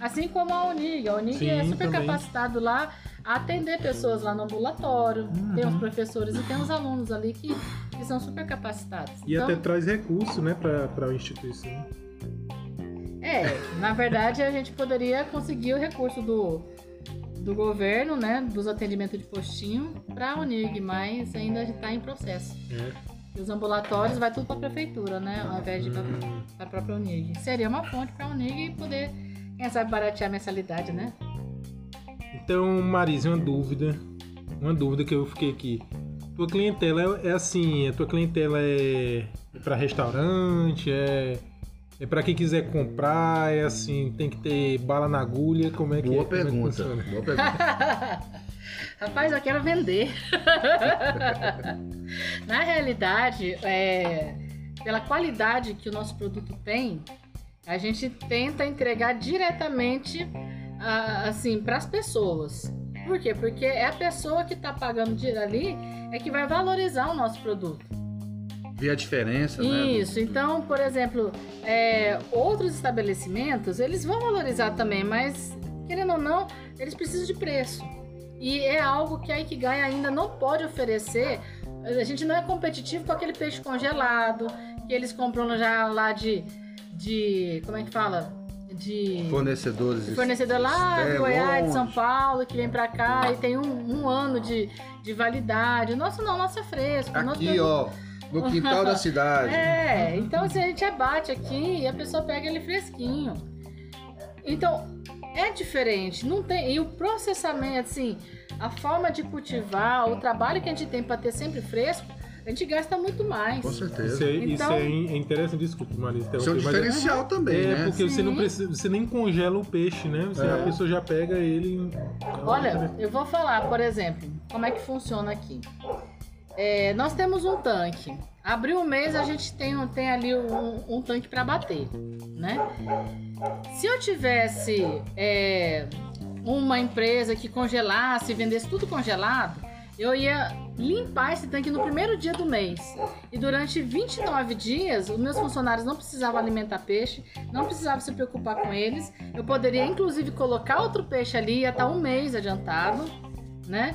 Assim como a Unig. A Unig é Sim, super também. capacitado lá a atender pessoas lá no ambulatório. Uhum. Tem os professores e tem os alunos ali que, que são super capacitados. E Então, até traz recurso, né, pra, pra instituição. É, na verdade a gente poderia conseguir o recurso do, do governo, né, dos atendimentos de postinho para a Unirg, mas ainda está em processo. É. E os ambulatórios vai tudo para a prefeitura, né, ao invés de para Hum, a própria Unirg. Seria uma fonte para a Unirg poder, quem sabe, baratear a mensalidade, né? Então, Marise, uma dúvida. Uma dúvida que eu fiquei aqui. Tua clientela é, é assim, a tua clientela é, é para restaurante, é, é para quem quiser comprar, é assim, tem que ter bala na agulha, como é que Boa é? Como é que pergunta. Boa pergunta. Rapaz, eu quero vender. Na realidade, é, pela qualidade que o nosso produto tem, a gente tenta entregar diretamente assim para as pessoas. Por quê? Porque é a pessoa que está pagando dinheiro ali é que vai valorizar o nosso produto. Ver a diferença, né? Isso, então, por exemplo, é, outros estabelecimentos, eles vão valorizar também, mas, querendo ou não, eles precisam de preço. E é algo que a Ikigai ainda não pode oferecer. A gente não é competitivo com aquele peixe congelado, que eles compram já lá de. De como é que fala? De. Fornecedores. Fornecedor lá É, de Goiás, de. São Paulo, que vem pra cá e tem um, um ano de, de validade. Nosso não, nosso é fresco. o nosso Aqui, produto- ó, no quintal da cidade. é, então se a gente abate aqui e a pessoa pega ele fresquinho. Então, é diferente, não tem. E o processamento, assim, a forma de cultivar, o trabalho que a gente tem para ter sempre fresco, a gente gasta muito mais. Com Isso certeza. é, isso Então- é in- é interessante, desculpa, Marise. Isso é um diferencial também, É, né? porque você não Sim. precisa, você nem congela o peixe, né? Você, É. A pessoa já pega ele. Olha, eu vou falar, por exemplo, como é que funciona aqui. É, nós temos um tanque. Abriu o mês, a gente tem, tem ali um, um tanque para bater, né? Se eu tivesse é, uma empresa que congelasse, vendesse tudo congelado, eu ia limpar esse tanque no primeiro dia do mês. E durante 29 dias, os meus funcionários não precisavam alimentar peixe, não precisavam se preocupar com eles. Eu poderia, inclusive, colocar outro peixe ali, ia estar um mês adiantado, né?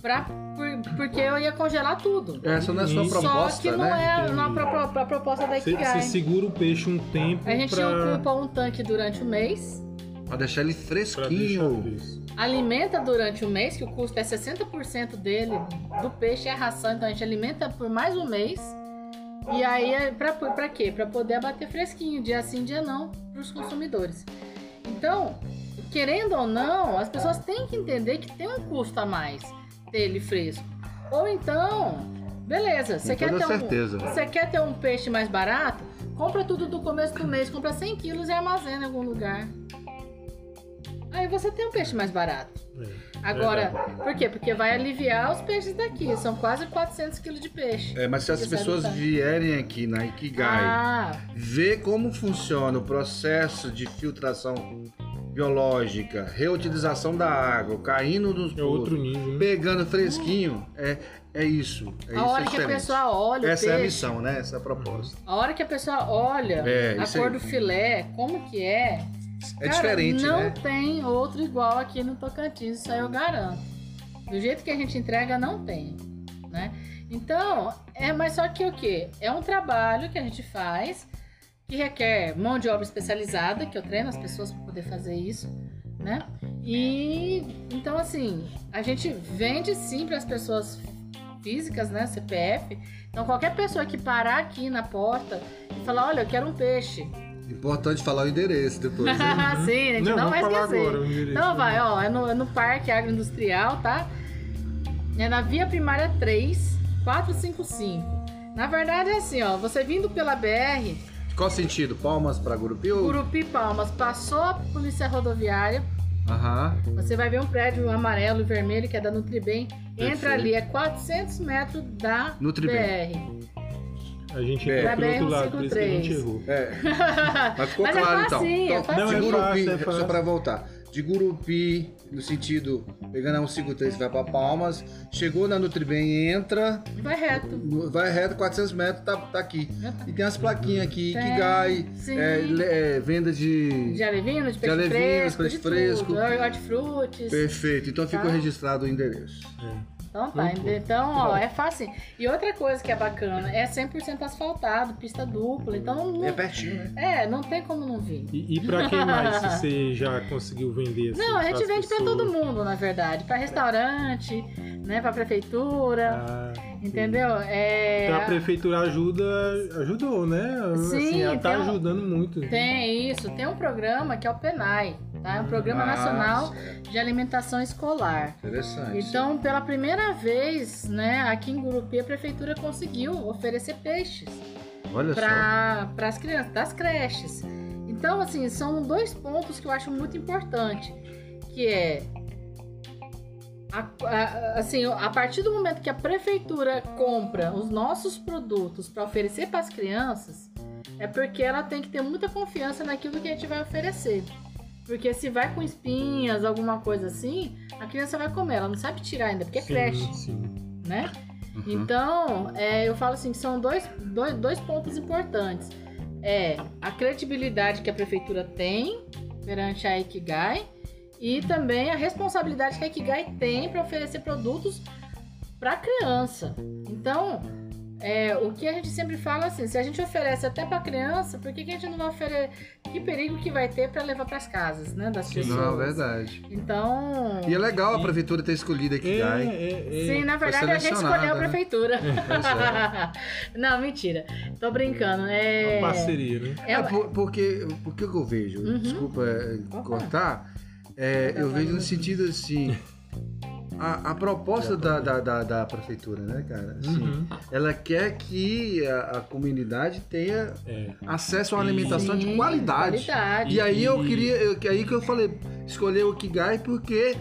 Pra, por- porque eu ia congelar tudo. Essa não é a sua proposta, Só que não né? é pro- a proposta da Ikigai. você segura o peixe um tempo A gente pra, ocupa um tanque durante o mês, Pra deixar ele pra deixar fresquinho. isso. alimenta durante o mês, que o custo é 60% dele, do peixe é ração, então a gente alimenta por mais um mês. E aí é pra, pra quê? Pra poder abater fresquinho, dia sim, dia não, pros consumidores. Então, querendo ou não, as pessoas têm que entender que tem um custo a mais ter ele fresco. Ou então, beleza, você quer, ter um, certeza. você quer ter um peixe mais barato? Compra tudo do começo do mês, compra 100 quilos e armazena em algum lugar. Aí você tem um peixe mais barato. É. Agora, por quê? Porque vai aliviar os peixes daqui. São quase 400 quilos de peixe. É, mas se as sabe pessoas usar. vierem aqui na Ikigai, Ah, ver como funciona o processo de filtração biológica, reutilização da água, caindo nos É outro nível. né? pegando fresquinho, é, é isso. É a isso hora é que a pessoa olha o Essa é a peixe, missão, né? Essa é a proposta. a hora que a pessoa olha É, a cor do filé, como que é, É cara, diferente, não né? tem outro igual aqui no Tocantins, isso aí eu garanto. Do jeito que a gente entrega, não tem, né? Então, é mas só que o quê? É um trabalho que a gente faz que requer mão de obra especializada, que eu treino as pessoas para poder fazer isso, né? E então assim, a gente vende sim para as pessoas físicas, né, CPF. Então qualquer pessoa que parar aqui na porta e falar, olha, eu quero um peixe. Importante falar o endereço depois. né? sim, a gente não, vamos vai esquecer. agora. Então vai, ó, é no, é no Parque Agroindustrial, tá? É na Via Primária 3, 455. Na verdade é assim, ó, você vindo pela BR, Qual sentido? Palmas pra Gurupi ou... Curupi Palmas, passou a polícia rodoviária, Aham. você vai ver um prédio amarelo e vermelho que é da Nutribem. Entra Perfeito. ali, é 400 metros da Nutribem. BR. A gente É. entrou pelo outro lado, por isso que a gente 153. errou. É, mas ficou Mas é claro facinho, então. é Então, facinho. de Não, é Gurupi, fácil, é fácil. só pra voltar. De Gurupi, no sentido, pegando a 153, vai pra Palmas, chegou na Nutribem, entra, Vai reto. vai reto, 400 metros, tá, tá aqui. E tem as plaquinhas aqui, Tem, Kigai, é, é, venda de... De alevino, de peixe alevino, fresco, peixe de fresco. tudo. Hortifrutis. Perfeito, então Tá. registrado o endereço. É. Então tá, então ó, é fácil. E outra coisa que é bacana, é 100% asfaltado, pista dupla, então não, É pertinho, né? é, não tem como não vir. E, e pra quem mais você já conseguiu vender? assim, Não, a gente vende pra pessoas? todo mundo, na verdade. Pra restaurante, né, pra prefeitura, Ah, entendeu? É, Então a prefeitura ajuda, ajudou, né? Sim, assim, ela tá um- ajudando muito. Tem isso, tem um programa que é o PENAI, tá? É um Programa Ah, Nacional certo. de Alimentação Escolar. Interessante. Então, pela primeira vez, né, aqui em Gurupi, a prefeitura conseguiu oferecer peixes para as crianças das creches. Então, assim, são dois pontos que eu acho muito importante, que é a, a- assim, a partir do momento que a prefeitura compra os nossos produtos para oferecer para as crianças, é porque ela tem que ter muita confiança naquilo que a gente vai oferecer. Porque se vai com espinhas, alguma coisa assim, a criança vai comer, ela não sabe tirar ainda, porque é Sim, creche, sim. né? Uhum. Então, é, eu falo assim que são dois, dois, dois pontos importantes. É a credibilidade que a prefeitura tem perante a Ikigai e também a responsabilidade que a Ikigai tem para oferecer produtos para criança. Então, é, o que a gente sempre fala assim, se a gente oferece até para criança, por que, que a gente não vai oferecer? Que perigo que vai ter para levar para as casas, né, das pessoas? Não, é verdade. Então, E é legal a E- prefeitura ter escolhido aqui, É, Gai. é, é. Sim, na verdade a gente escolheu a né? prefeitura. Pois Não, mentira. Tô brincando. Uma É. parceria, né? é- É, por- porque, porque que eu vejo, Uhum. desculpa é, Opa. cortar, é, eu vejo no sentido assim, a, a proposta da, da, da, da prefeitura, né, cara? Assim, Uhum. Ela quer que a, a comunidade tenha É. acesso a uma alimentação de Sim, qualidade. qualidade. E aí eu E- queria, eu, que aí que eu falei, escolher o Kigai porque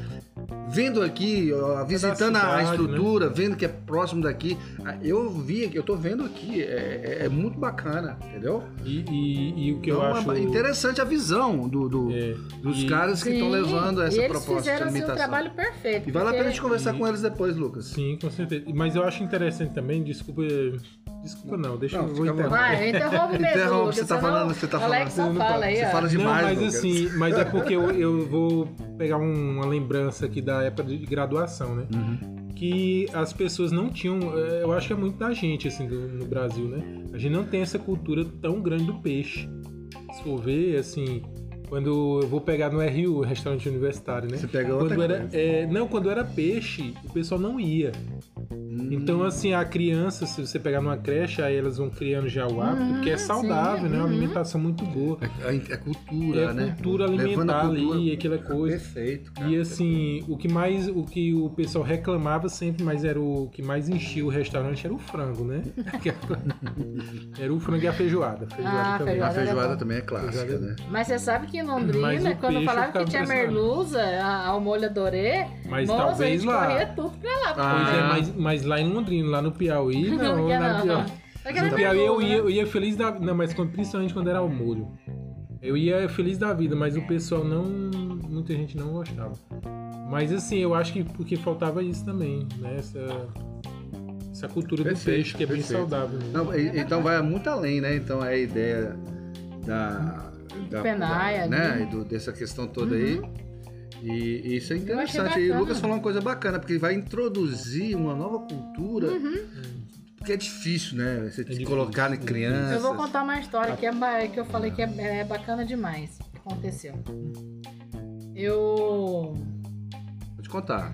vendo aqui, ó, visitando a cidade, estrutura, vendo que é próximo daqui, ah, eu vi aqui, eu tô vendo aqui, é, é- é muito bacana, entendeu? E, e- e o que eu Então, acho. é interessante a visão do, do- é, dos e- caras que estão levando essa e eles proposta de fizeram assim, um alimentação. trabalho perfeito. E vale a pena a gente porque- conversar E- com eles depois, Lucas. Sim, com certeza. Mas eu acho interessante também, desculpa. Desculpa não, deixa Não, eu vou interromper. Vai, interrompe mesmo. Interrompe, Lucas, você tá senão falando, você tá Alex falando, só você não fala aí, você fala Não, demais, mas Lucas. assim, mas é porque eu, eu vou pegar um- uma lembrança aqui da época de graduação, né? Uhum. Que as pessoas não tinham, é, eu acho que é muito da gente, assim, no Brasil, né? A gente não tem essa cultura tão grande do peixe. Se for ver, assim, quando eu vou pegar no RU, restaurante universitário, né? Você pega outra Quando era, é, não, quando era peixe, o pessoal não ia. Hum. Então, assim, a criança, se você pegar numa creche, aí elas vão criando já o hábito, Uhum, porque é saudável, sim, né? Uma uhum. alimentação muito boa. A, a cultura, É né? cultura Levando a alimentar cultura- ali, aquela coisa. Perfeito, cara. E assim, o que mais, o que o pessoal reclamava sempre, mas era o que mais enchia o restaurante era o frango, né? era o frango e a feijoada. A feijoada Ah, também. A feijoada. feijoada bom. também é clássica, Feijoada- né? Mas você sabe que em Londrina, quando falava que tinha merluza, a- ao molho adorê, Mas moça, talvez a gente lá. corria tudo pra lá. pra Ah, Pois é, mas, mas lá em Londrina, lá no Piauí, não. Não quer lá no. Piauí, no eu ia, né? eu ia feliz da Não, mas quando, principalmente quando era ao molho. Eu ia feliz da vida, mas o pessoal não. Muita gente não gostava. Mas assim, eu acho que porque faltava isso também, né? Essa, essa cultura do Perfeito, peixe que é bem perfeito. saudável. né? Não, e- então vai muito além, né? Então é a ideia da. da Penai da- ali. né? E do- dessa questão toda aí. E, e isso é interessante. E o. Lucas falou uma coisa bacana, porque vai introduzir uma nova cultura. Porque é difícil, né? Você te difícil. colocar em crianças. Eu vou contar uma história que, é, que eu falei que é, é bacana demais. O que aconteceu? Eu. Vou te contar.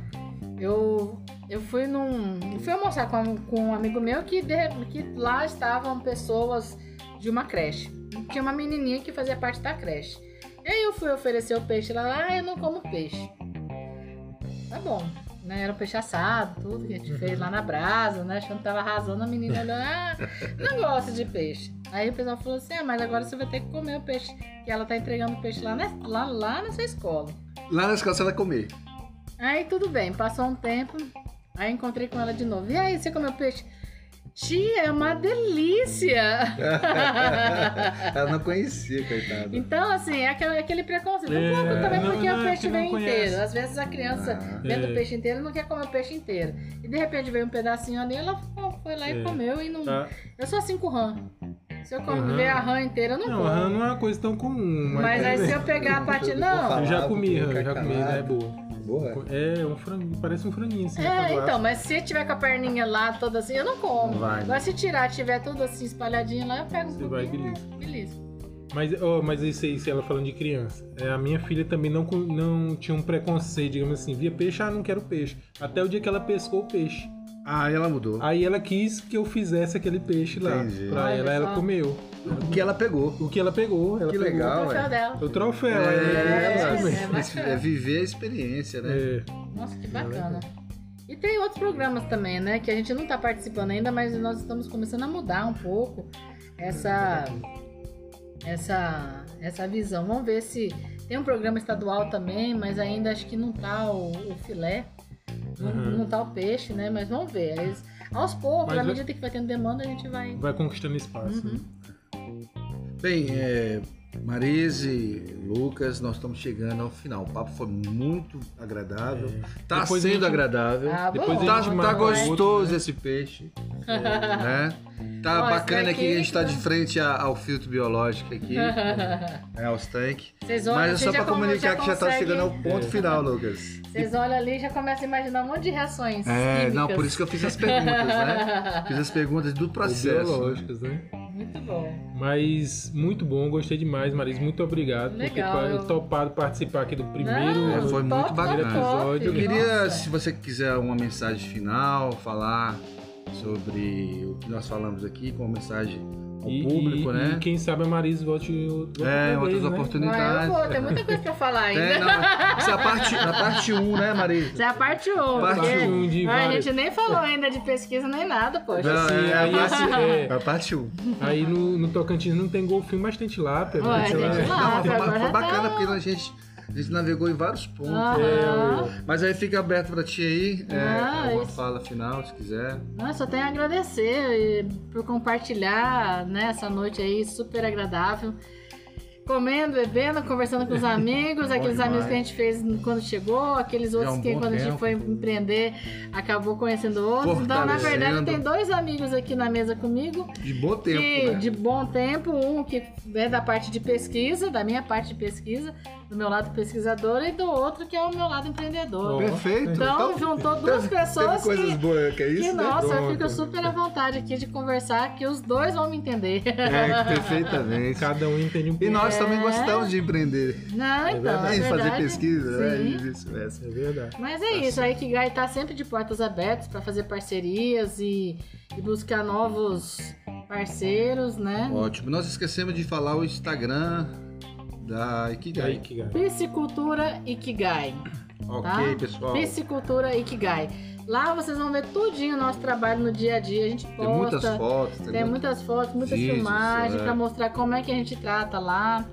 Eu, eu fui num. eu Fui almoçar com, com um amigo meu que, de- que lá estavam pessoas de uma creche. Tinha uma menininha que fazia parte da creche. E aí eu fui oferecer o peixe lá, ah, eu não como peixe. Tá bom. Né? Era um peixe assado, tudo que a gente fez lá na brasa, né? Achando que tava arrasando, a menina olhou, ah, não gosto de peixe. Aí o pessoal falou assim, ah, mas agora você vai ter que comer o peixe. Que ela tá entregando peixe lá, na- lá, lá nessa escola. Lá na escola você vai comer. Aí tudo bem, passou um tempo, aí encontrei com ela de novo. E aí, você comeu peixe? Tia, é uma delícia! Ela não conhecia, coitada. então, assim, é aquele, aquele preconceito. É, um pouco também não, porque não, o é peixe não vem inteiro. Às vezes a criança Ah. vendo É. o peixe inteiro não quer comer o peixe inteiro. E de repente veio um pedacinho ali, ela foi lá e É. comeu e não. Tá? Eu sou assim com rã. Se eu como, Uhum. ver a rã inteira, eu não, Não, como. rã não é uma coisa tão comum. Mas, Mas aí se eu pegar a parte. Não, Eu já comi rã, já comi, né? É boa. Boa. É, um franguinho, parece um franguinho assim. né, É, quando então, mas se tiver com a perninha lá toda assim, eu não como. Não vai, né? Agora se tirar, tiver tudo assim espalhadinho lá, eu pego um Você vai, pouquinho. beleza. né? Beleza. Mas, ó, mas isso aí, se ela falando de criança. É, a minha filha também não, não tinha um preconceito, digamos assim. Via peixe, ah, não quero peixe. Até o dia que ela pescou o peixe. Ah, ela mudou. Aí ela quis que eu fizesse aquele peixe lá. Entendi. Pra Olha ela, ela comeu. O que ela pegou. O que ela pegou, ela Que pegou. legal. o troféu ué. dela. O troféu, É, é, é, isso mesmo. é bacana. é viver a experiência, né? É. Nossa, que bacana. E tem outros programas também, né? Que a gente não tá participando ainda, mas nós estamos começando a mudar um pouco essa essa essa visão. Vamos ver se tem um programa estadual também, mas ainda acho que não tá o, o filé, não, Uhum. não tá o peixe, né? Mas vamos ver. Aos poucos, Mas à medida que vai tendo demanda, a gente vai. Vai conquistando espaço. Uhum. né? Bem, é, Marise, Lucas, nós estamos chegando ao final. O papo foi muito agradável. Tá Depois a sendo gente- agradável. Ah, Depois Tá, tá gostoso outro, né? esse peixe. né? Tá Ó, bacana aqui que a gente tá daqui- de frente a- ao filtro biológico aqui, né, aos tanques. Vocês olham, Mas é só como- comunicar que já tá conseguem- chegando ao ponto final, Lucas. Vocês olham ali e já começam a imaginar um monte de reações. É, não, químicas. por isso que eu fiz as perguntas, né? Fiz as perguntas do processo. Biológicas, né? Muito bom. Mas muito bom, gostei demais, Maris. Muito obrigado Legal, por ter eu- topado participar aqui do primeiro Não, É, foi top, muito bacana. episódio. Eu queria, Nossa. se você quiser uma mensagem final, falar sobre o que nós falamos aqui, com uma mensagem ao E, público, e- né? e quem sabe a Maris volte outra É, vez, outras né? oportunidades. Ah, eu vou, tem muita coisa pra falar ainda. É, não, isso é a parte, a parte 1, né, Marisa? Isso é a parte 1. Parte porque um de a várias. gente nem falou ainda de pesquisa nem nada, poxa. Não, Assim, é, aí, a parte, é, a parte 1. aí no, no Tocantins não tem golfinho, mas tem tilápia. né? Ué, tem Tilápia. Não, foi, foi tá- bacana porque a gente, a gente navegou em vários pontos. Né? Mas aí fica aberto pra ti aí, é, Ah, uma isso. fala final, se quiser. Não, eu só tenho a agradecer e por compartilhar né, essa noite aí super agradável. Comendo, bebendo, conversando com os amigos, aqueles demais. amigos que a gente fez quando chegou, aqueles outros um que quando a gente tempo. foi empreender acabou conhecendo outros. Então, na verdade, tem dois amigos aqui na mesa comigo De bom tempo, que, né? de bom tempo, um que é da parte de pesquisa, da minha parte de pesquisa, do meu lado pesquisador, e do outro que é o meu lado empreendedor. Perfeito. Então, juntou duas teve- pessoas teve coisas que, boas, que é isso, que, né? nossa, eu Pronto. fico super à vontade aqui de conversar, que os dois vão me entender. É, perfeitamente. Cada um entende um E pouco. nós também É. gostamos de empreender. Não, então, na de fazer pesquisa, né? sim. E vice-versa. É verdade. Mas é isso, a Ikigai tá sempre de portas abertas para fazer parcerias e, e buscar novos parceiros, né? Ótimo. Nós esquecemos de falar o Instagram da Ikigai. gato. Piscicultura Ikigai. Ok, tá? pessoal. Piscicultura Ikigai. Lá vocês vão ver tudinho o nosso trabalho no dia a dia. A gente posta. Tem muitas fotos. Tem muito- muitas fotos, muitas Vídeos, filmagens é. para mostrar como é que a gente trata lá,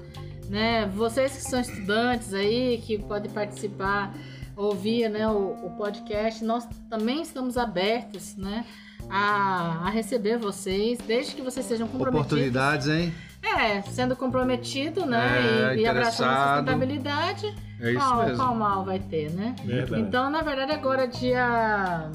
né? Vocês que são estudantes aí, que podem participar, ouvir, né, o, o podcast, nós também estamos abertos, né, a, a receber vocês, desde que vocês sejam comprometidos. Oportunidades, hein? É, sendo comprometido, né, É, e, e abraçando sustentabilidade, É isso qual, mesmo. qual mal vai ter, né? Verdade. Então, na verdade, agora dia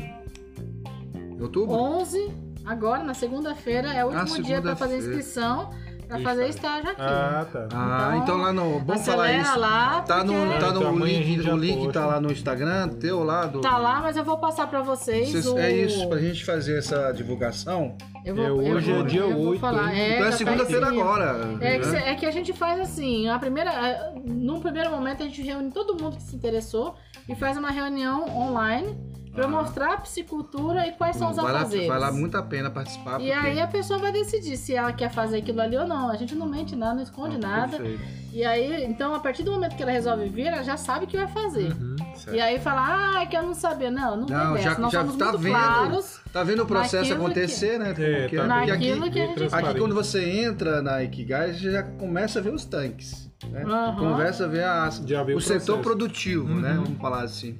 Outubro? 11, agora na segunda-feira, é o Ah, último dia para fazer inscrição, para Do fazer estágio. aqui. Ah, tá. Ah, então, Então, lá no. Bom falar isso. lá, Tá no, porque tá no Então, a gente link, já o link posta. tá lá no Instagram, teu lá do. tá lá, mas eu vou passar para vocês. Vocês- o... É isso, pra gente fazer essa divulgação. Eu vou, É, eu hoje vou- é dia eu vou 8, falar. hein? É, então é já tá segunda-feira agora. É que, né? cê- é que a gente faz assim, a primeira, a- num primeiro momento a gente reúne todo mundo que se interessou e faz uma reunião online para Ah. mostrar a piscicultura e quais são os vai, lá, afazeres. vai lá muito a pena participar. E aí a pessoa vai decidir se ela quer fazer aquilo ali ou não. A gente não mente nada, não esconde nada. Perfeito. E aí, então, a partir do momento que ela resolve vir, ela já sabe o que vai fazer. Uhum. E aí fala, ah, que eu não sabia. Não, não, Não, tem já- dessa. Nós já somos tá muito vendo. claros Tá vendo o processo acontecer, né? É, Porque, tá porque aqui, que a gente aqui quando você entra na Ikigai, você já começa a ver os tanques. Né? Aham. Começa a ver a, Já vê o, o setor produtivo, né? Uhum. Vamos falar assim.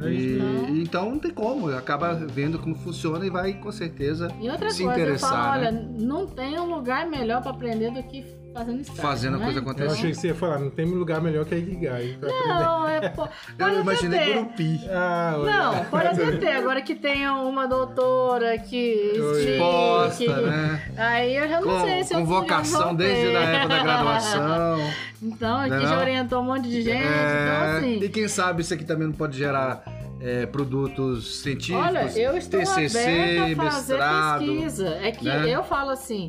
É E- mesmo. então não tem como, acaba vendo como funciona e vai com certeza E outra se coisa, eu interessar. falo, né? olha, não tem um lugar melhor para aprender do que fazendo estrago. Fazendo a né? coisa Eu acontecer. achei que você ia falar, não tem lugar melhor que a Ikigai. pra aprender. Não, é. po- Pode Eu imaginei ter. Gurupi. Ah. Não, pode até ter. Agora que tenha uma doutora que explique. né? Aí eu já não sei se eu Com vou- vocação vou desde a época da graduação. Então, aqui Não é já não? orientou um monte de gente. Então, É, assim. E quem sabe isso aqui também não pode gerar é, produtos científicos, Olha, eu estou TCC, aberta a fazer mestrado. pesquisa. É que né? eu falo assim,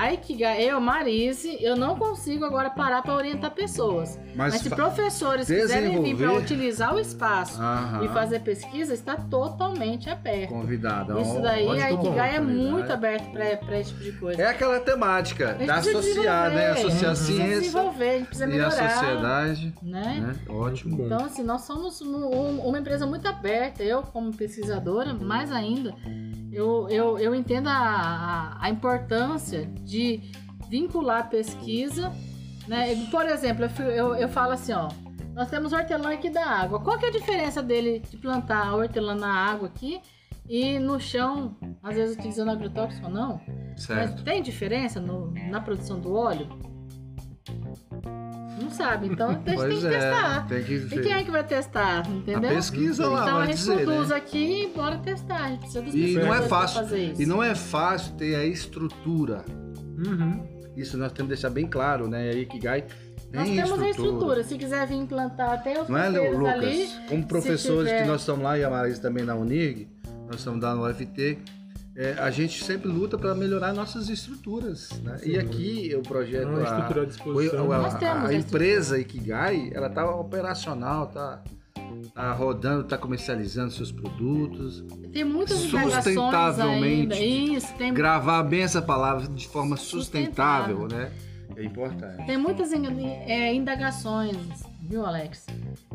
a Ikigai, eu, Marise, eu não consigo agora parar para orientar pessoas. Mas, Mas se professores quiserem vir para utilizar o espaço Aham. e fazer pesquisa, está totalmente aberto. Convidada. Isso daí, a Ikigai é muito aberto para esse tipo de coisa. É aquela temática, da associar, né? Associar a a gente precisa ciência desenvolver, a gente precisa e a melhorar. sociedade. Né? Né? Ótimo. Então, assim, nós somos um- um- uma empresa muito aberta. Eu, como pesquisadora, mais ainda, eu, eu, eu entendo a, a, a importância de vincular a pesquisa. Né? Por exemplo, eu, eu, eu falo assim, ó. Nós temos hortelã aqui da água. Qual que é a diferença dele de plantar a hortelã na água aqui e no chão, às vezes utilizando agrotóxico ou não? Certo. Mas tem diferença no- na produção do óleo? Não sabe, então a gente tem que é, testar. tem que E quem é que vai testar, entendeu? A pesquisa lá, Então a vai gente dizer, produz né? aqui e bora testar. A gente precisa dos E não é fácil. fazer isso. E não é fácil ter a estrutura. Uhum. Isso nós temos que deixar bem claro, né? Aí que Gai tem Nós temos a estrutura. Se quiser vir implantar, tem os Não é, Lucas? ali. Como professores tiver- que nós estamos lá e a Marisa também na Unig, nós estamos lá no UFT, é, a gente sempre luta para melhorar nossas estruturas. Né? E aqui o projeto. Uma a- estrutura à o- disposição. a, a a empresa Ikigai, ela tá operacional, tá, tá rodando, tá comercializando seus produtos. Tem muitas indagações Sustentavelmente. ainda. Isso, tem, Gravar bem essa palavra de forma sustentável, Sustentável. né? É importante. tem muitas é, indagações, viu, Alex?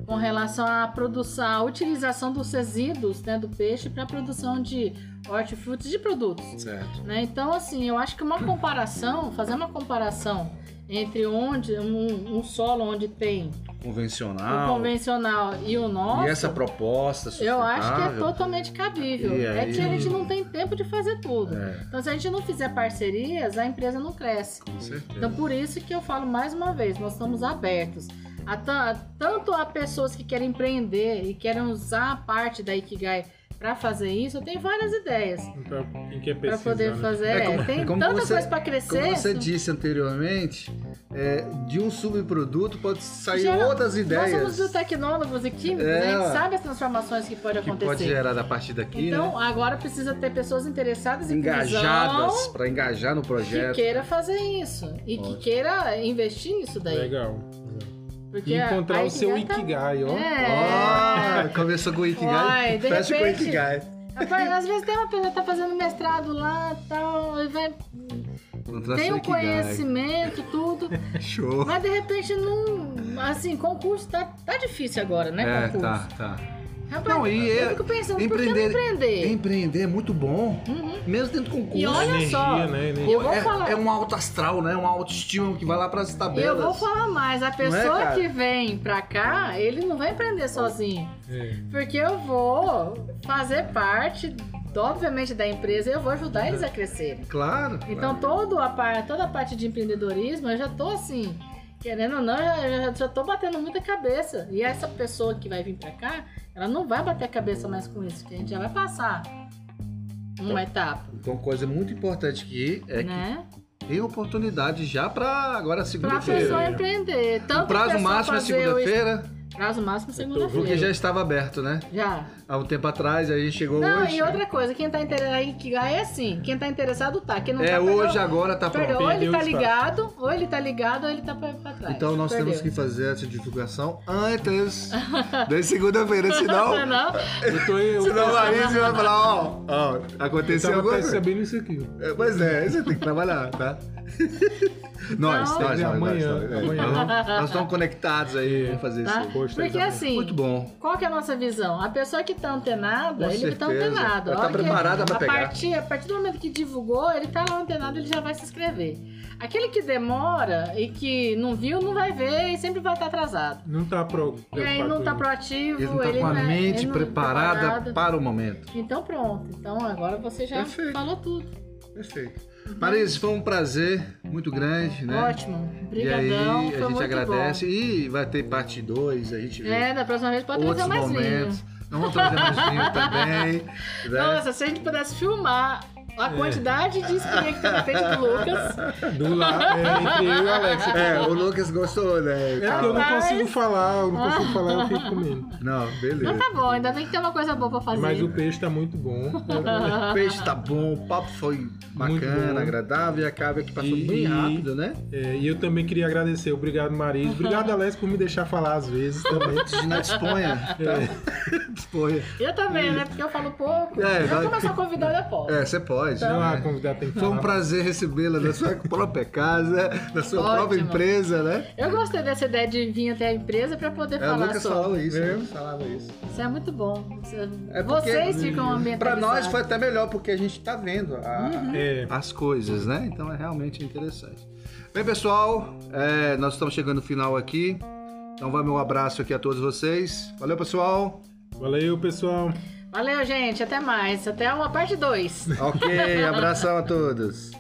Com relação à produção, à utilização dos resíduos né, do peixe para a produção de hortifrutis de produtos. Certo. né? Então, assim, eu acho que uma comparação, fazer uma comparação entre onde um, um solo onde tem o Convencional. convencional e o nosso, E essa proposta eu acho que é totalmente cabível. E É aí- que a gente não tem tempo de fazer tudo. É, Então, se a gente não fizer parcerias, a empresa não cresce. com certeza. Então, por isso que eu falo mais uma vez, nós estamos abertos. A ta- tanto a pessoas que querem empreender e querem usar a parte da Ikigai para fazer isso, eu tenho várias ideias para poder né? fazer. É como- tem como tanta você- coisa para crescer. Como você disse anteriormente, é, de um subproduto pode sair Gera- outras ideias Nós somos biotecnólogos e químicos, É, a gente ó. sabe as transformações que podem que acontecer. pode gerar a partir daqui, então, né? agora precisa ter pessoas interessadas em engajadas para engajar no que projeto. queira fazer isso e Ótimo. que queira investir nisso daí. Legal. Porque E a- encontrar a o seu Ikigai tá- Ikigai, ó. É. Ó, começou com o Uai, Ikigai, de fecha com o repente- Ikigai. Rapaz, às vezes tem uma pessoa que tá fazendo mestrado lá tal, e vai, Encontrar tem o conhecimento, tudo, Show. mas de repente não. Assim, concurso tá, tá difícil agora, né? É, concurso. tá, tá. Rapaz, Não, e eu é- fico pensando, por que empreender- não empreender? Empreender é muito bom, Uhum. mesmo dentro do concurso. E olha Energia, só, né? Eu vou é, falar. é um alto astral, né? Uma autoestima que vai lá para as Eu tabelas. vou falar mais, a é, pessoa cara? que vem pra cá, ele não vai empreender sozinho. É. Porque eu vou fazer parte, obviamente, da empresa e eu vou ajudar eles a crescerem. Claro. Então, todo a par, toda a parte de empreendedorismo, eu já tô assim, querendo ou não, eu já, já tô batendo muita cabeça. E essa pessoa que vai vir pra cá, ela não vai bater a cabeça mais com isso, que a gente já vai passar uma etapa, Então, coisa muito importante aqui é né? que tem oportunidade já para agora Pra segunda-feira. pessoa empreender. Tanto O a prazo máximo é segunda-feira, Prazo máximo é porque segunda-feira. já estava aberto, né? Já. Há um tempo atrás, aí chegou Não, hoje. e outra coisa, quem tá interessado aí que é assim, quem tá interessado tá, quem não É, tá hoje, perdeu- agora tá Perdeu, pronto. ou ele tá o ligado, ou ele tá ligado, ou ele tá pra, pra trás. Então nós Perdeu. temos que fazer essa divulgação antes da segunda-feira, senão. Não, Eu tô eu. Senão a Marise vai falar, ó, ó, eu aconteceu tava alguma coisa. percebendo isso aqui. É, Pois é, você tem que trabalhar, tá? Nós, Não. nós, nós, Amanhã, nós, nós, amanhã. nós, estamos conectados aí, vamos fazer tá? isso. Poxa, Porque assim, Muito bom. qual que é a nossa visão? A pessoa que tá antenada, Com ele que tá certeza. antenado. Ela A tá preparada pra a pegar. Partir, a partir do momento que divulgou, ele tá lá antenado, ele já vai se inscrever. Aquele que demora e que não viu, não vai ver e sempre vai estar atrasado. Não tá pro. E aí não tá preocupado proativo, Ele não tá com a é- mente ele não- preparada preparado. para o momento. Então pronto. Então agora você já Perfeito. falou tudo. Perfeito. Marisa, foi um prazer muito grande, né? Ótimo. E aí Obrigadão. a gente agradece e vai ter parte 2, a gente bom. vê É, da próxima vez pode trazer mais momentos. vinho. Vamos trazer mais vinho também. né? Nossa, se a gente pudesse filmar a quantidade de espinha que tem na frente do Lucas. Do lado, é, entre eu e o Alex. É, o Lucas gostou, né? É porque eu não consigo falar, eu não consigo falar, eu fico comendo. Não, beleza. Mas tá bom, ainda bem que tem uma coisa boa pra fazer. Mas o peixe tá muito bom. O peixe tá bom, o papo foi bacana, agradável e acaba que passou E- bem rápido, né? É, e eu também queria agradecer. Obrigado, Marisa. Obrigado, Alex, por me deixar falar às vezes também. Gina disponha, tá? disponha. Eu também, né? Porque eu falo pouco. É, eu vai- como eu sou convidada, eu posso. É, você pode. Não, a né? convidada tem que Foi um falar. prazer recebê-la na sua própria casa, na sua Ótimo. própria empresa, né? Eu gostei dessa ideia de vir até a empresa pra poder É, falar sobre. falou isso, É. o Lucas falava isso. Isso é muito bom. Você- É porque, Vocês ficam Pra ambientalizados. nós foi até melhor, porque a gente tá vendo a- É, as coisas, né? Então é realmente interessante. Bem, pessoal, é, nós estamos chegando no final aqui. Então vai meu abraço aqui a todos vocês. Valeu, pessoal. valeu, pessoal. Valeu, gente. Até mais. Até uma parte 2. Ok, abração a todos.